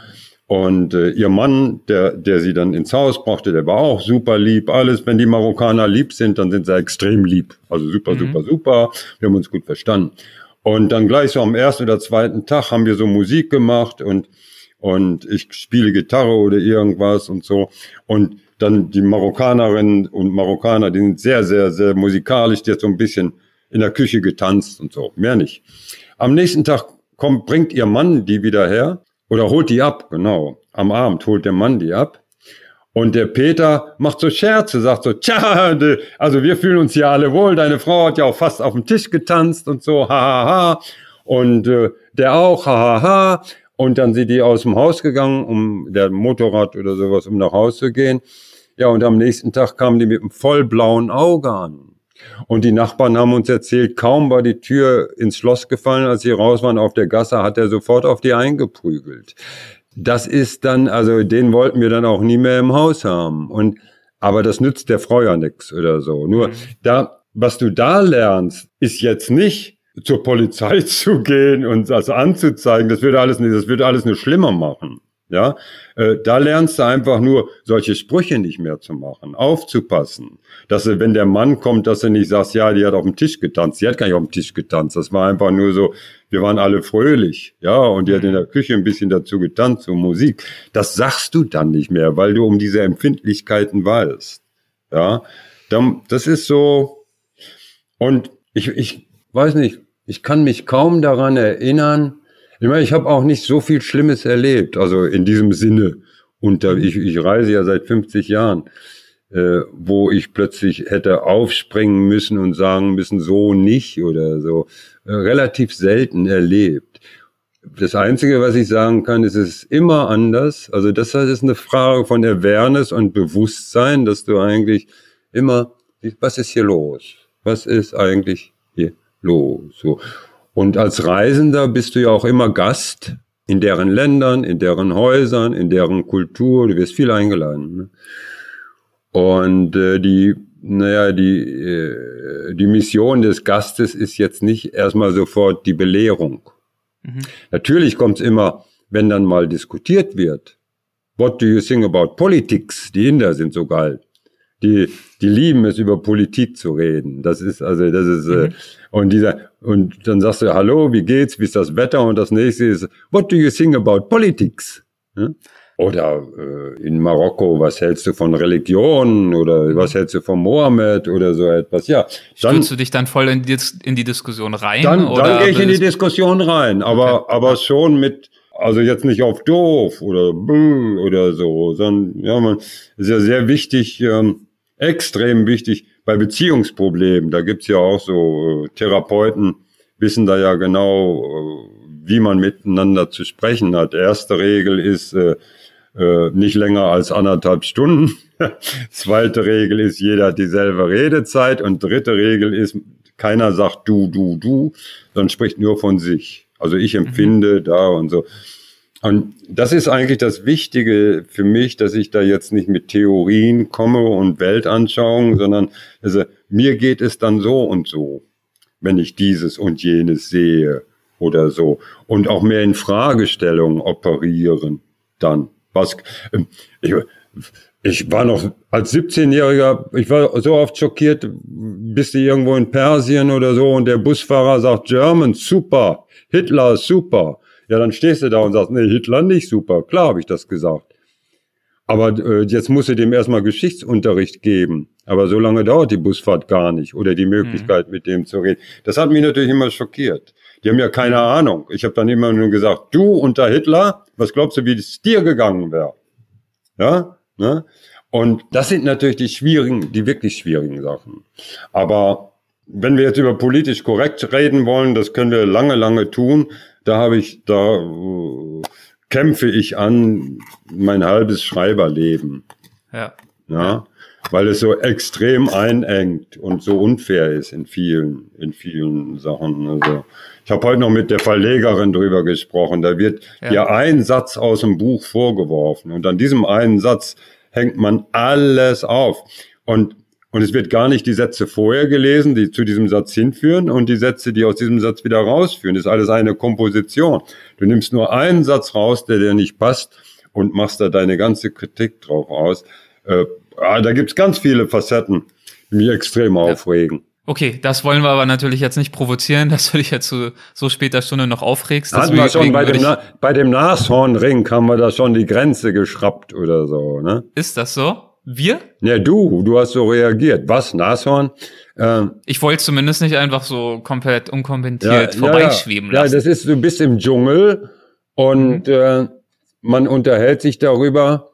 Und äh, ihr Mann, der, der sie dann ins Haus brachte, der war auch super lieb. Alles, wenn die Marokkaner lieb sind, dann sind sie extrem lieb. Also super, mhm. super, super. Wir haben uns gut verstanden. Und dann gleich so am ersten oder zweiten Tag haben wir so Musik gemacht und, und ich spiele Gitarre oder irgendwas und so. Und dann die Marokkanerinnen und Marokkaner, die sind sehr, sehr, sehr musikalisch, die hat so ein bisschen in der Küche getanzt und so. Mehr nicht. Am nächsten Tag kommt, bringt ihr Mann die wieder her oder holt die ab, genau. Am Abend holt der Mann die ab. Und der Peter macht so Scherze, sagt so, tja, also wir fühlen uns hier alle wohl, deine Frau hat ja auch fast auf dem Tisch getanzt und so, hahaha. Ha, ha. Und äh, der auch, hahaha. Ha, ha. Und dann sind die aus dem Haus gegangen, um der Motorrad oder sowas, um nach Hause zu gehen. Ja, und am nächsten Tag kamen die mit einem vollblauen Auge an. Und die Nachbarn haben uns erzählt, kaum war die Tür ins Schloss gefallen, als sie raus waren auf der Gasse, hat er sofort auf die eingeprügelt. Das ist dann, also den wollten wir dann auch nie mehr im Haus haben. Und aber das nützt der Frau ja nix oder so. Nur mhm. da, was du da lernst, ist jetzt nicht zur Polizei zu gehen und das anzuzeigen. Das würde alles, das würde alles nur schlimmer machen. Ja, äh, da lernst du einfach nur solche Sprüche nicht mehr zu machen, aufzupassen, dass du, wenn der Mann kommt, dass du nicht sagst, ja, die hat auf dem Tisch getanzt, die hat gar nicht auf dem Tisch getanzt, das war einfach nur so, wir waren alle fröhlich, ja, und die hat in der Küche ein bisschen dazu getanzt, so Musik. Das sagst du dann nicht mehr, weil du um diese Empfindlichkeiten weißt, ja. Dann, das ist so, und ich, ich weiß nicht, ich kann mich kaum daran erinnern, ich meine, ich habe auch nicht so viel Schlimmes erlebt, also in diesem Sinne. Und da, ich, ich reise ja seit 50 Jahren, äh, wo ich plötzlich hätte aufspringen müssen und sagen müssen, so nicht oder so. Äh, relativ selten erlebt. Das Einzige, was ich sagen kann, ist, es ist immer anders. Also das ist eine Frage von Awareness und Bewusstsein, dass du eigentlich immer, was ist hier los? Was ist eigentlich hier los? So. Und als Reisender bist du ja auch immer Gast in deren Ländern, in deren Häusern, in deren Kultur. Du wirst viel eingeladen. Ne? Und äh, die, naja, die, äh, die Mission des Gastes ist jetzt nicht erstmal sofort die Belehrung. Mhm. Natürlich kommt es immer, wenn dann mal diskutiert wird. What do you think about politics? Die Inder sind so geil die, die lieben es, über Politik zu reden. Das ist, also, das ist, äh, mhm. äh, und dieser, und dann sagst du, hallo, wie geht's, wie ist das Wetter? Und das nächste ist, what do you think about politics? Oder äh, in Marokko, was hältst du von Religion oder mhm. was hältst du von Mohammed oder so etwas? Ja,
dann Stürzt du dich dann voll in die, in die Diskussion rein?
Dann, dann gehe ich in die Diskussion rein, aber okay. aber schon mit also jetzt nicht auf doof oder oder so, sondern ja, man ist ja sehr wichtig. Ähm, extrem wichtig bei Beziehungsproblemen. Da gibt's ja auch so äh, Therapeuten, wissen da ja genau, äh, wie man miteinander zu sprechen hat. Erste Regel ist äh, äh, nicht länger als anderthalb Stunden. Zweite Regel ist, jeder hat dieselbe Redezeit. Und dritte Regel ist, keiner sagt du, du, du, sondern spricht nur von sich. Also ich empfinde mhm. da und so. Und das ist eigentlich das Wichtige für mich, dass ich da jetzt nicht mit Theorien komme und Weltanschauungen, sondern also mir geht es dann so und so, wenn ich dieses und jenes sehe oder so. Und auch mehr in Fragestellungen operieren dann. Was, ähm, ich, ich war noch als 17-Jähriger, ich war so oft schockiert, bist du irgendwo in Persien oder so und der Busfahrer sagt German, super, Hitler, super. Ja, dann stehst du da und sagst, nee, Hitler nicht super. Klar habe ich das gesagt. Aber äh, jetzt musst du dem erstmal Geschichtsunterricht geben. Aber so lange dauert die Busfahrt gar nicht oder die Möglichkeit, mhm. mit dem zu reden. Das hat mich natürlich immer schockiert. Die haben ja keine. Ahnung. Ich habe dann immer nur gesagt, du unter Hitler, was glaubst du, wie es dir gegangen wäre? Ja, ne? Und das sind natürlich die schwierigen, die wirklich schwierigen Sachen. Aber wenn wir jetzt über politisch korrekt reden wollen, das können wir lange, lange tun da habe ich, da äh, kämpfe ich an mein halbes Schreiberleben. Ja. Ja. Weil es so extrem einengt und so unfair ist in vielen, in vielen Sachen. Also, ich habe heute noch mit der Verlegerin drüber gesprochen. Da wird ja. dir ein Satz aus dem Buch vorgeworfen und an diesem einen Satz hängt man alles auf. Und und es wird gar nicht die Sätze vorher gelesen, die zu diesem Satz hinführen und die Sätze, die aus diesem Satz wieder rausführen. Das ist alles eine Komposition. Du nimmst nur einen Satz raus, der dir nicht passt und machst da deine ganze Kritik drauf aus. Äh, ah, da gibt's ganz viele Facetten, die mich extrem ja. aufregen.
Okay, das wollen wir aber natürlich jetzt nicht provozieren, dass du dich jetzt zu so später Stunde noch aufregst.
Hatten wir schon bei dem, Na bei dem Nashornring haben wir da schon die Grenze geschraubt oder so, ne?
Ist das so? Wir?
Ja, du, du hast so reagiert. Was, Nashorn?
Ähm, ich wollte zumindest nicht einfach so komplett unkommentiert ja, vorbeischweben
ja, lassen. Ja, das ist, du bist im Dschungel und mhm. äh, man unterhält sich darüber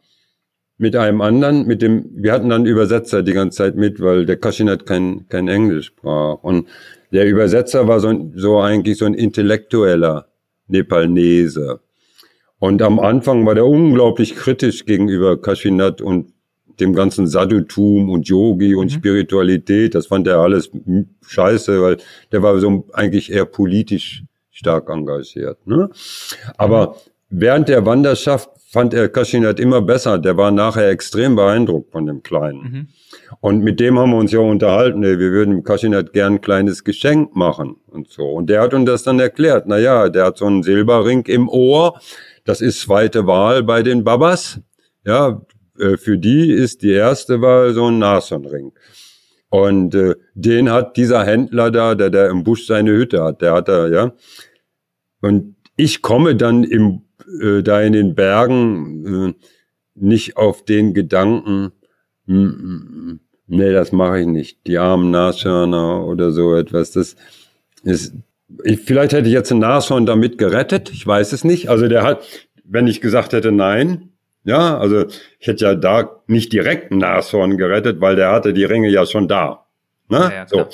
mit einem anderen, mit dem, wir hatten dann Übersetzer die ganze Zeit mit, weil der Kaschinat kein, kein Englisch sprach. Und der Übersetzer war so, so eigentlich so ein intellektueller Nepalese. Und am Anfang war der unglaublich kritisch gegenüber Kaschinat und dem ganzen Sadhutum und Yogi und mhm. Spiritualität. Das fand er alles scheiße, weil der war so eigentlich eher politisch stark engagiert. Ne? Aber während der Wanderschaft fand er Kaschinat immer besser. Der war nachher extrem beeindruckt von dem Kleinen. Mhm. Und mit dem haben wir uns ja unterhalten, ey, wir würden Kaschinat gern ein kleines Geschenk machen und so. Und der hat uns das dann erklärt. Na ja, der hat so einen Silberring im Ohr. Das ist zweite Wahl bei den Babas. Ja, äh, für die ist die erste Wahl so ein Nashornring. Und äh, den hat dieser Händler da, der der im Busch seine Hütte hat, der hat da, ja. Und ich komme dann im, äh, da in den Bergen äh, nicht auf den Gedanken, mm, nee, das mache ich nicht. Die armen Nashörner oder so etwas. Das ist, ich, vielleicht hätte ich jetzt ein Nashorn damit gerettet. Ich weiß es nicht. Also der hat, wenn ich gesagt hätte nein, ja, also ich hätte ja da nicht direkt ein Nashorn gerettet, weil der hatte die Ringe ja schon da. Ne? Ja, ja, so.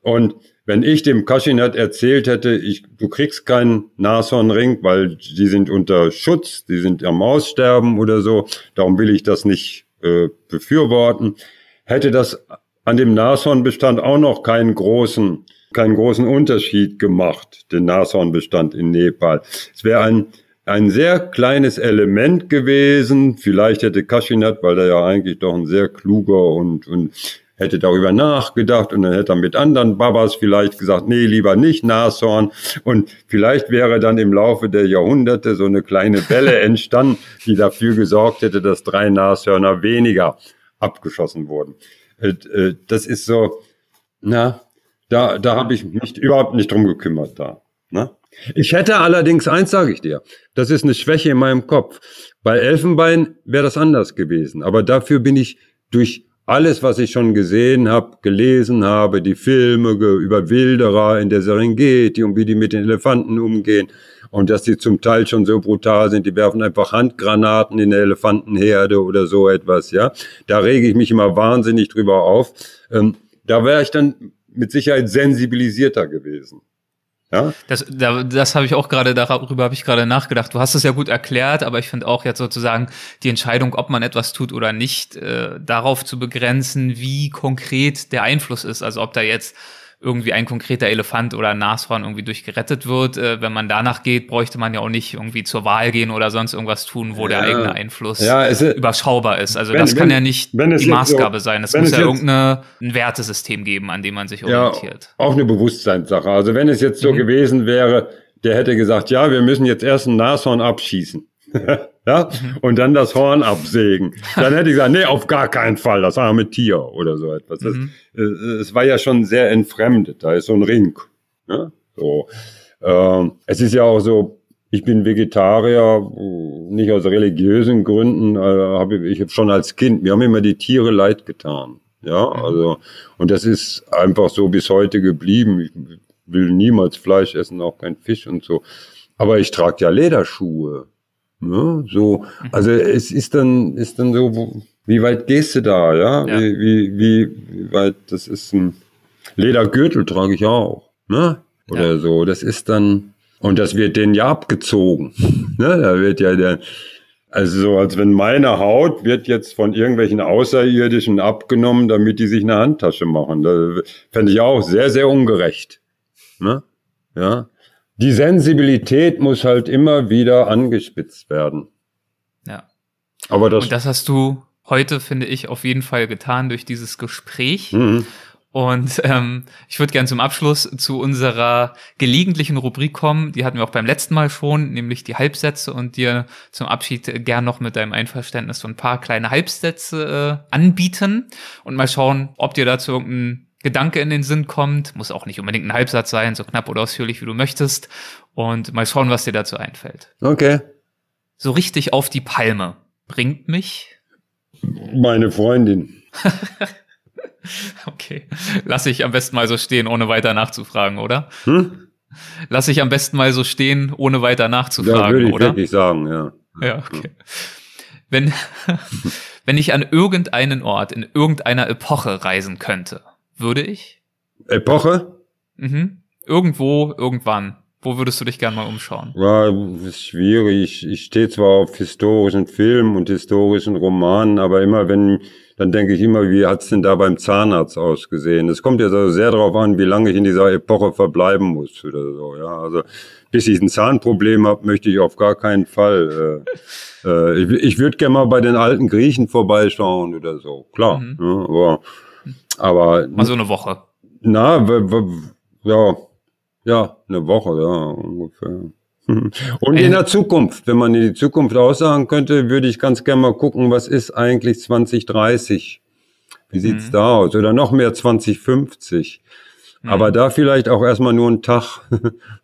Und wenn ich dem Kaschinat erzählt hätte, ich, du kriegst keinen Nashornring, weil die sind unter Schutz, die sind am Aussterben oder so, darum will ich das nicht äh, befürworten, hätte das an dem Nashornbestand auch noch keinen großen, keinen großen Unterschied gemacht, den Nashornbestand in Nepal. Es wäre ein ein sehr kleines Element gewesen. Vielleicht hätte Kaschinat, weil er ja eigentlich doch ein sehr kluger und, und hätte darüber nachgedacht und dann hätte er mit anderen Babas vielleicht gesagt, nee, lieber nicht Nashorn. Und vielleicht wäre dann im Laufe der Jahrhunderte so eine kleine Welle entstanden, die dafür gesorgt hätte, dass drei Nashörner weniger abgeschossen wurden. Äh, äh, das ist so, na, da, da habe ich mich überhaupt nicht drum gekümmert da. Ne? Ich hätte allerdings, eins sage ich dir, das ist eine Schwäche in meinem Kopf. Bei Elfenbein wäre das anders gewesen. Aber dafür bin ich durch alles, was ich schon gesehen habe, gelesen habe, die Filme über Wilderer in der Serengeti und wie die mit den Elefanten umgehen und dass die zum Teil schon so brutal sind, die werfen einfach Handgranaten in der Elefantenherde oder so etwas, ja. Da rege ich mich immer wahnsinnig drüber auf. Ähm, da wäre ich dann mit Sicherheit sensibilisierter gewesen.
Ja? Das, da, das habe ich auch gerade, darüber habe ich gerade nachgedacht. Du hast es ja gut erklärt, aber ich finde auch jetzt sozusagen die Entscheidung, ob man etwas tut oder nicht, äh, darauf zu begrenzen, wie konkret der Einfluss ist. Also ob da jetzt irgendwie ein konkreter Elefant oder ein Nashorn irgendwie durchgerettet wird. Äh, wenn man danach geht, bräuchte man ja auch nicht irgendwie zur Wahl gehen oder sonst irgendwas tun, wo ja. der eigene Einfluss ja, ist, überschaubar ist. Also wenn, das kann wenn, ja nicht die Maßgabe so, sein. Es muss es ja irgendein Wertesystem geben, an dem man sich orientiert.
Ja, auch eine Bewusstseinssache. Also wenn es jetzt so mhm. gewesen wäre, der hätte gesagt, ja, wir müssen jetzt erst ein Nashorn abschießen. ja, und dann das Horn absägen. Dann hätte ich gesagt, nee, auf gar keinen Fall, das arme Tier oder so etwas. Mhm. Es war ja schon sehr entfremdet, da ist so ein Ring. Ja? So. Ähm, es ist ja auch so, ich bin Vegetarier, nicht aus religiösen Gründen, äh, hab ich, ich habe schon als Kind, mir haben immer die Tiere leid getan. Ja, mhm. also, und das ist einfach so bis heute geblieben. Ich will niemals Fleisch essen, auch kein Fisch und so. Aber ich trage ja Lederschuhe. Ne? So, mhm. also es ist dann, ist dann so, wie weit gehst du da, ja? ja. Wie, wie, wie weit, das ist ein Ledergürtel trage ich auch, ne? Oder ja. so. Das ist dann, und das wird denen ja abgezogen. ne? Da wird ja der, also so, als wenn meine Haut wird jetzt von irgendwelchen Außerirdischen abgenommen, damit die sich eine Handtasche machen. Das fände ich auch sehr, sehr ungerecht. Ne? Ja die Sensibilität muss halt immer wieder angespitzt werden.
Ja. Aber das. Und das hast du heute, finde ich, auf jeden Fall getan durch dieses Gespräch. Mhm. Und ähm, ich würde gerne zum Abschluss zu unserer gelegentlichen Rubrik kommen. Die hatten wir auch beim letzten Mal schon, nämlich die Halbsätze und dir zum Abschied gern noch mit deinem Einverständnis so ein paar kleine Halbsätze äh, anbieten und mal schauen, ob dir dazu irgendein Gedanke in den Sinn kommt. Muss auch nicht unbedingt ein Halbsatz sein, so knapp oder ausführlich, wie du möchtest. Und mal schauen, was dir dazu einfällt.
Okay.
So richtig auf die Palme bringt mich.
Meine Freundin.
okay. Lass ich am besten mal so stehen, ohne weiter nachzufragen, oder? Hm? Lass ich am besten mal so stehen, ohne weiter nachzufragen, ja, würde ich oder?
wirklich sagen, ja.
Ja, okay. Wenn, wenn ich an irgendeinen Ort in irgendeiner Epoche reisen könnte, würde ich.
Epoche?
Mhm. Irgendwo, irgendwann. Wo würdest du dich gerne mal umschauen?
Ja, ist schwierig. Ich stehe zwar auf historischen Filmen und historischen Romanen, aber immer wenn, dann denke ich immer, wie hat's denn da beim Zahnarzt ausgesehen? Es kommt ja so sehr darauf an, wie lange ich in dieser Epoche verbleiben muss oder so. Ja, also bis ich ein Zahnproblem habe, möchte ich auf gar keinen Fall. Äh, äh, ich ich würde gerne mal bei den alten Griechen vorbeischauen oder so. Klar,
Mhm.
ja, aber, aber
Mal so eine Woche.
na, ja, ja, eine Woche, ja, ungefähr. Und in der Zukunft, wenn man in die Zukunft aussagen könnte, würde ich ganz gerne mal gucken, was ist eigentlich 2030? Wie sieht's
Mhm.
da aus? Oder noch mehr 2050? Aber da vielleicht auch erstmal nur einen Tag.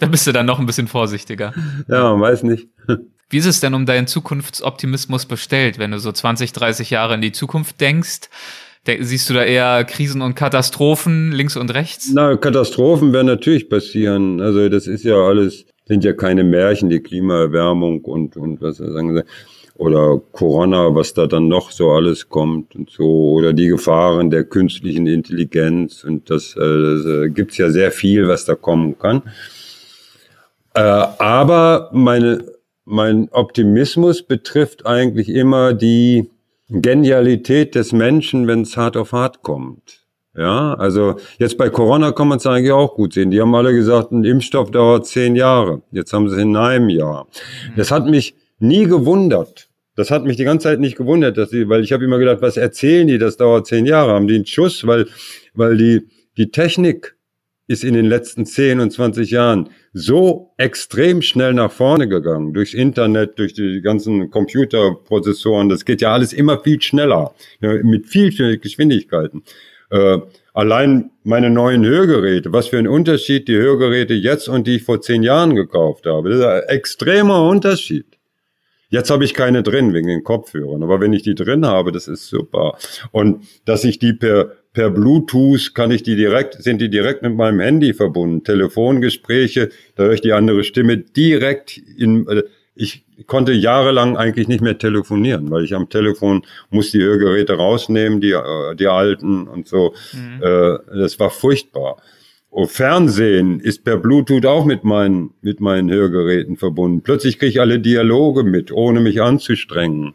da bist du dann noch ein bisschen vorsichtiger.
ja, weiß nicht.
Wie ist es denn um deinen Zukunftsoptimismus bestellt, wenn du so 20, 30 Jahre in die Zukunft denkst? De siehst du da eher Krisen und Katastrophen links und rechts?
Na, Katastrophen werden natürlich passieren. Also das ist ja alles, sind ja keine Märchen, die Klimaerwärmung und, und was sagen sie, oder Corona, was da dann noch so alles kommt und so, oder die Gefahren der künstlichen Intelligenz und das, äh, das äh, gibt's ja sehr viel, was da kommen kann. Äh, aber meine, mein Optimismus betrifft eigentlich immer die Genialität des Menschen, wenn es hart auf hart kommt. Ja, also jetzt bei Corona kann man es eigentlich auch gut sehen. Die haben alle gesagt, ein Impfstoff dauert zehn Jahre. Jetzt haben sie es in einem Jahr. Das hat mich nie gewundert. Das hat mich die ganze Zeit nicht gewundert, dass sie, weil ich habe immer gedacht, was erzählen die? Das dauert zehn Jahre. Haben die einen Schuss, weil weil die die Technik ist in den letzten 10 und 20 Jahren so extrem schnell nach vorne gegangen. Durchs Internet, durch die ganzen Computerprozessoren. Das geht ja alles immer viel schneller. Ja, mit viel viel Geschwindigkeiten. Äh, allein meine neuen Hörgeräte, was für ein Unterschied die Hörgeräte jetzt und die ich vor zehn Jahren gekauft habe. Das ist ein extremer Unterschied. Jetzt habe ich keine drin wegen den Kopfhörern, aber wenn ich die drin habe, das ist super. Und dass ich die per per Bluetooth kann ich die direkt, sind die direkt mit meinem Handy verbunden. Telefongespräche, da höre ich die andere Stimme direkt in, äh, ich konnte jahrelang eigentlich nicht mehr telefonieren, weil ich am Telefon muss die Hörgeräte rausnehmen, die, äh, die alten und so. Äh, das war furchtbar. Oh, Fernsehen ist per Bluetooth auch mit meinen, mit meinen Hörgeräten verbunden. Plötzlich kriege ich alle Dialoge mit, ohne mich anzustrengen,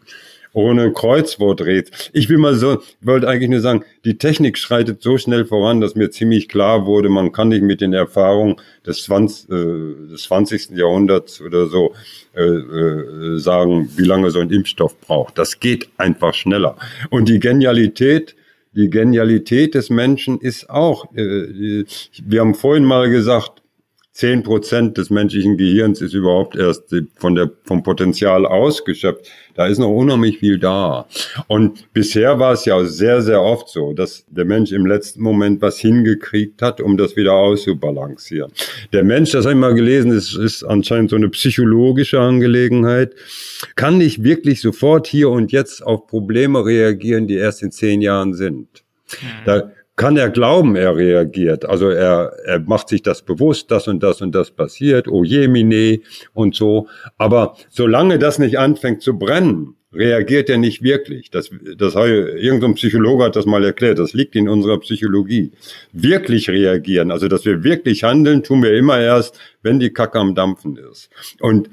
ohne Kreuzworträtsel. Ich will mal so, wollte eigentlich nur sagen, die Technik schreitet so schnell voran, dass mir ziemlich klar wurde, man kann nicht mit den Erfahrungen des, 20, äh, des 20. Jahrhunderts oder so äh, äh, sagen, wie lange so ein Impfstoff braucht. Das geht einfach schneller. Und die Genialität die Genialität des Menschen ist auch, äh, wir haben vorhin mal gesagt, zehn Prozent des menschlichen Gehirns ist überhaupt erst von der, vom Potenzial ausgeschöpft. Da ist noch unheimlich viel da. Und bisher war es ja sehr, sehr oft so, dass der Mensch im letzten Moment was hingekriegt hat, um das wieder auszubalancieren. Der Mensch, das habe ich mal gelesen, ist, ist anscheinend so eine psychologische Angelegenheit, kann nicht wirklich sofort hier und jetzt auf Probleme reagieren, die erst in zehn Jahren sind. Da kann er glauben, er reagiert. Also er, er macht sich das bewusst, das und das und das passiert, oh je, mine und so. Aber solange das nicht anfängt zu brennen, reagiert er nicht wirklich. Das, das hat, irgendein Psychologe hat das mal erklärt. Das liegt in unserer Psychologie. Wirklich reagieren, also dass wir wirklich handeln, tun wir immer erst, wenn die Kacke am Dampfen ist. Und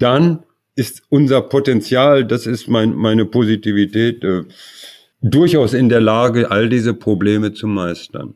dann ist unser Potenzial, das ist mein, meine Positivität, äh, durchaus in der Lage, all diese Probleme zu meistern.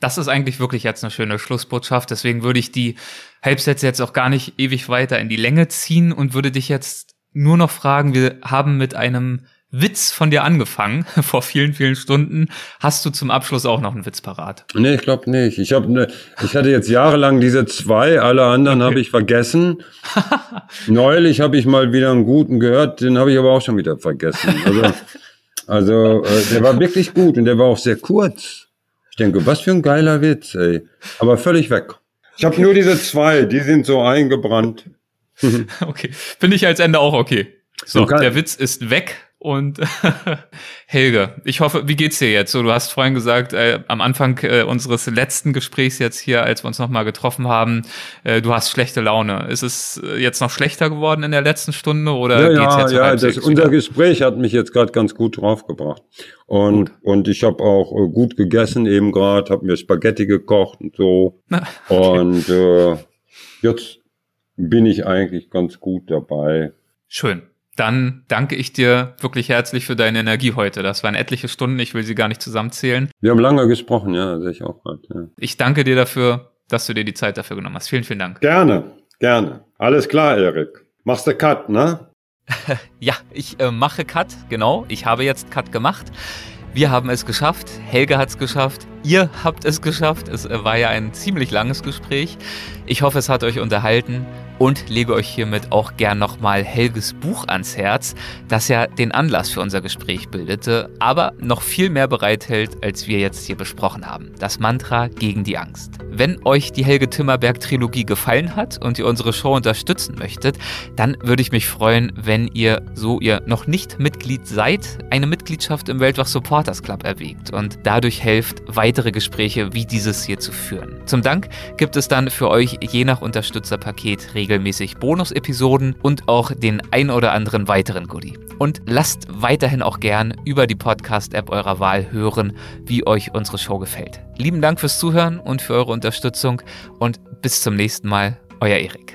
Das ist eigentlich wirklich jetzt eine schöne Schlussbotschaft. Deswegen würde ich die Halbsätze jetzt auch gar nicht ewig weiter in die Länge ziehen und würde dich jetzt nur noch fragen, wir haben mit einem Witz von dir angefangen vor vielen, vielen Stunden. Hast du zum Abschluss auch noch einen Witz parat?
Nee, ich glaube nicht. Ich habe ne, ich hatte jetzt jahrelang diese zwei, alle anderen habe ich vergessen. Neulich habe ich mal wieder einen guten gehört, den habe ich aber auch schon wieder vergessen. Also, also äh, der war wirklich gut und der war auch sehr kurz. Ich denke, was für ein geiler Witz, ey. Aber völlig weg. Ich habe nur diese zwei, die sind so eingebrannt.
Okay, finde ich als Ende auch okay. So, der Witz ist weg Und Helge, ich hoffe, wie geht's dir jetzt? So, du hast vorhin gesagt, äh, am Anfang äh, unseres letzten Gesprächs jetzt hier, als wir uns nochmal getroffen haben, äh, du hast schlechte Laune. Ist es äh, jetzt noch schlechter geworden in der letzten Stunde oder
ja, geht's jetzt Ja, ja, das, unser Gespräch hat mich jetzt gerade ganz gut draufgebracht. Und, gut. und ich habe auch äh, gut gegessen eben gerade, habe mir Spaghetti gekocht und so. okay. Und äh, jetzt bin ich eigentlich ganz gut dabei.
Schön dann danke ich dir wirklich herzlich für deine Energie heute. Das waren etliche Stunden, ich will sie gar nicht zusammenzählen.
Wir haben lange gesprochen, ja, sehe ich auch gerade. Ja.
Ich danke dir dafür, dass du dir die Zeit dafür genommen hast. Vielen, vielen Dank.
Gerne, gerne. Alles klar, Erik. Machst du Cut, ne?
ja, ich äh, mache Cut, genau. Ich habe jetzt Cut gemacht. Wir haben es geschafft. Helge hat es geschafft. Ihr habt es geschafft. Es äh, war ja ein ziemlich langes Gespräch. Ich hoffe, es hat euch unterhalten und lege euch hiermit auch gern nochmal Helges Buch ans Herz, das ja den Anlass für unser Gespräch bildete, aber noch viel mehr bereithält, als wir jetzt hier besprochen haben. Das Mantra gegen die Angst. Wenn euch die Helge Timmerberg Trilogie gefallen hat und ihr unsere Show unterstützen möchtet, dann würde ich mich freuen, wenn ihr, so ihr noch nicht Mitglied seid, eine Mitgliedschaft im Weltwach Supporters Club erwägt und dadurch helft, weitere Gespräche wie dieses hier zu führen. Zum Dank gibt es dann für euch je nach Unterstützerpaket regelmäßig Bonus-Episoden und auch den ein oder anderen weiteren Goodie. Und lasst weiterhin auch gern über die Podcast-App eurer Wahl hören, wie euch unsere Show gefällt. Lieben Dank fürs Zuhören und für eure Unterstützung und bis zum nächsten Mal, euer Erik.